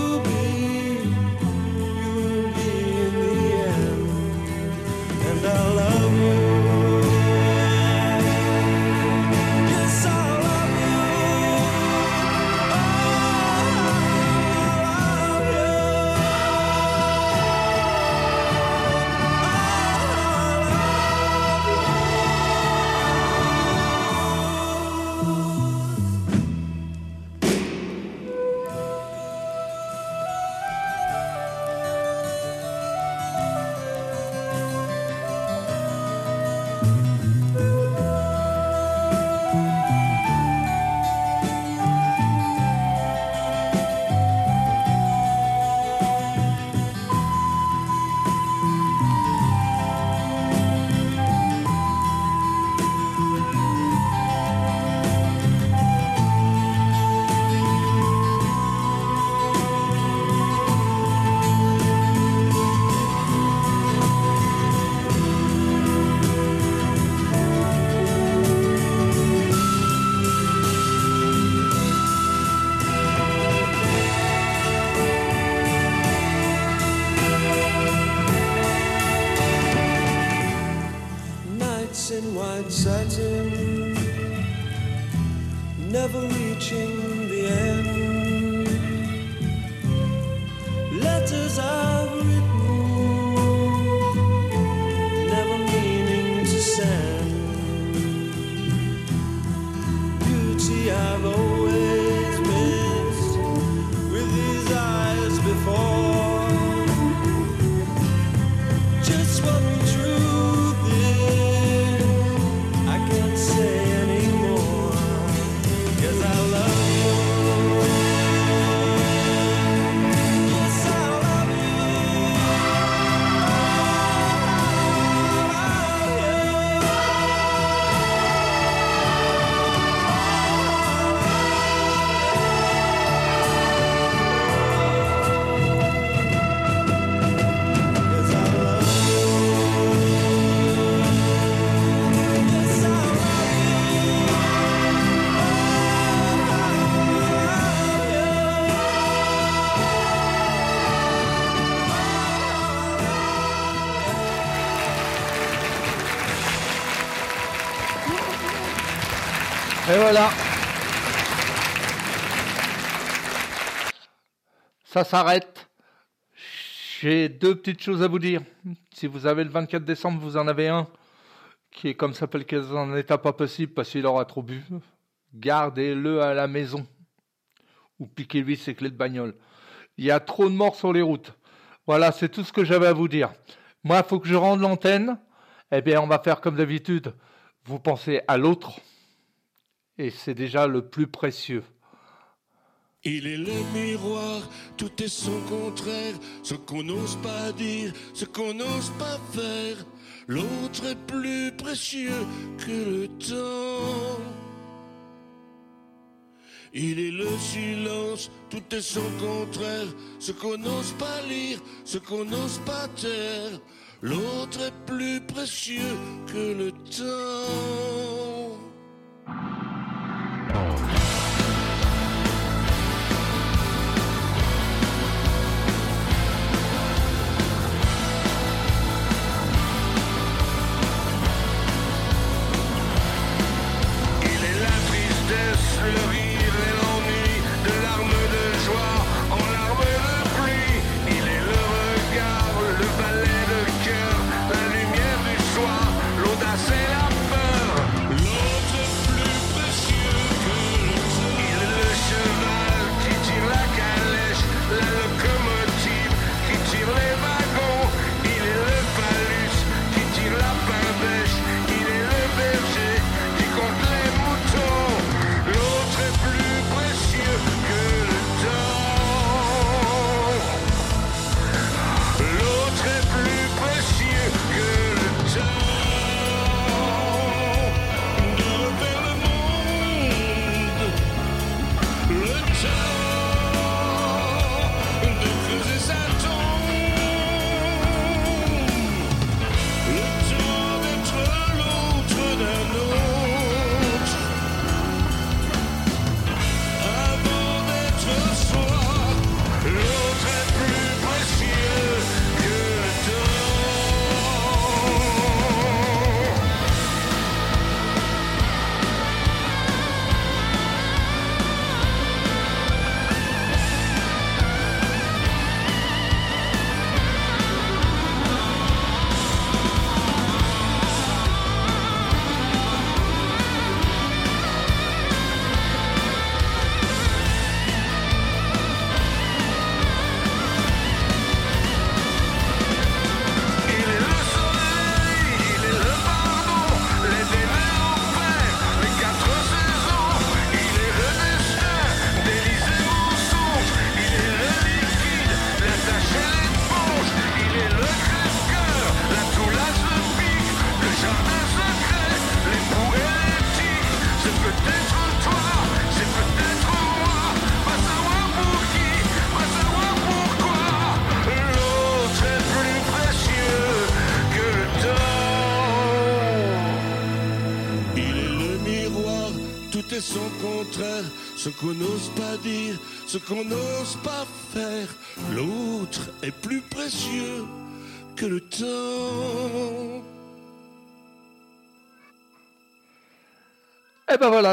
Ça s'arrête. J'ai deux petites choses à vous dire. Si vous avez le 24 décembre, vous en avez un qui est comme s'appelle qui est en état pas possible parce qu'il aura trop bu. Gardez-le à la maison ou piquez-lui ses clés de bagnole. Il y a trop de morts sur les routes. Voilà, c'est tout ce que j'avais à vous dire. Moi, il faut que je rende l'antenne. Eh bien, on va faire comme d'habitude. Vous pensez à l'autre. Et c'est déjà le plus précieux. Il est le miroir, tout est son contraire, ce qu'on n'ose pas dire, ce qu'on n'ose pas faire. L'autre est plus précieux que le temps. Il est le silence, tout est son contraire, ce qu'on n'ose pas lire, ce qu'on n'ose pas taire. L'autre est plus précieux que le temps.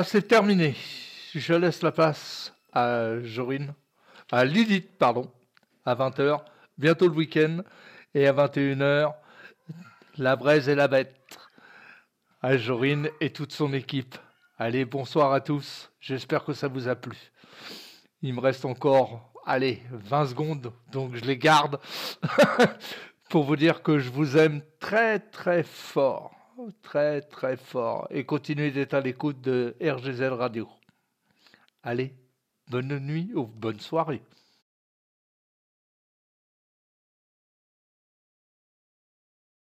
C'est terminé. Je laisse la place à Jorine, à Lilith, pardon, à 20h, bientôt le week-end, et à 21h, la braise et la bête, à Jorine et toute son équipe. Allez, bonsoir à tous, j'espère que ça vous a plu. Il me reste encore, allez, 20 secondes, donc je les garde [LAUGHS] pour vous dire que je vous aime très très fort, très très fort, et continuez d'être à l'écoute de RGZ Radio. Allez, bonne nuit ou bonne soirée.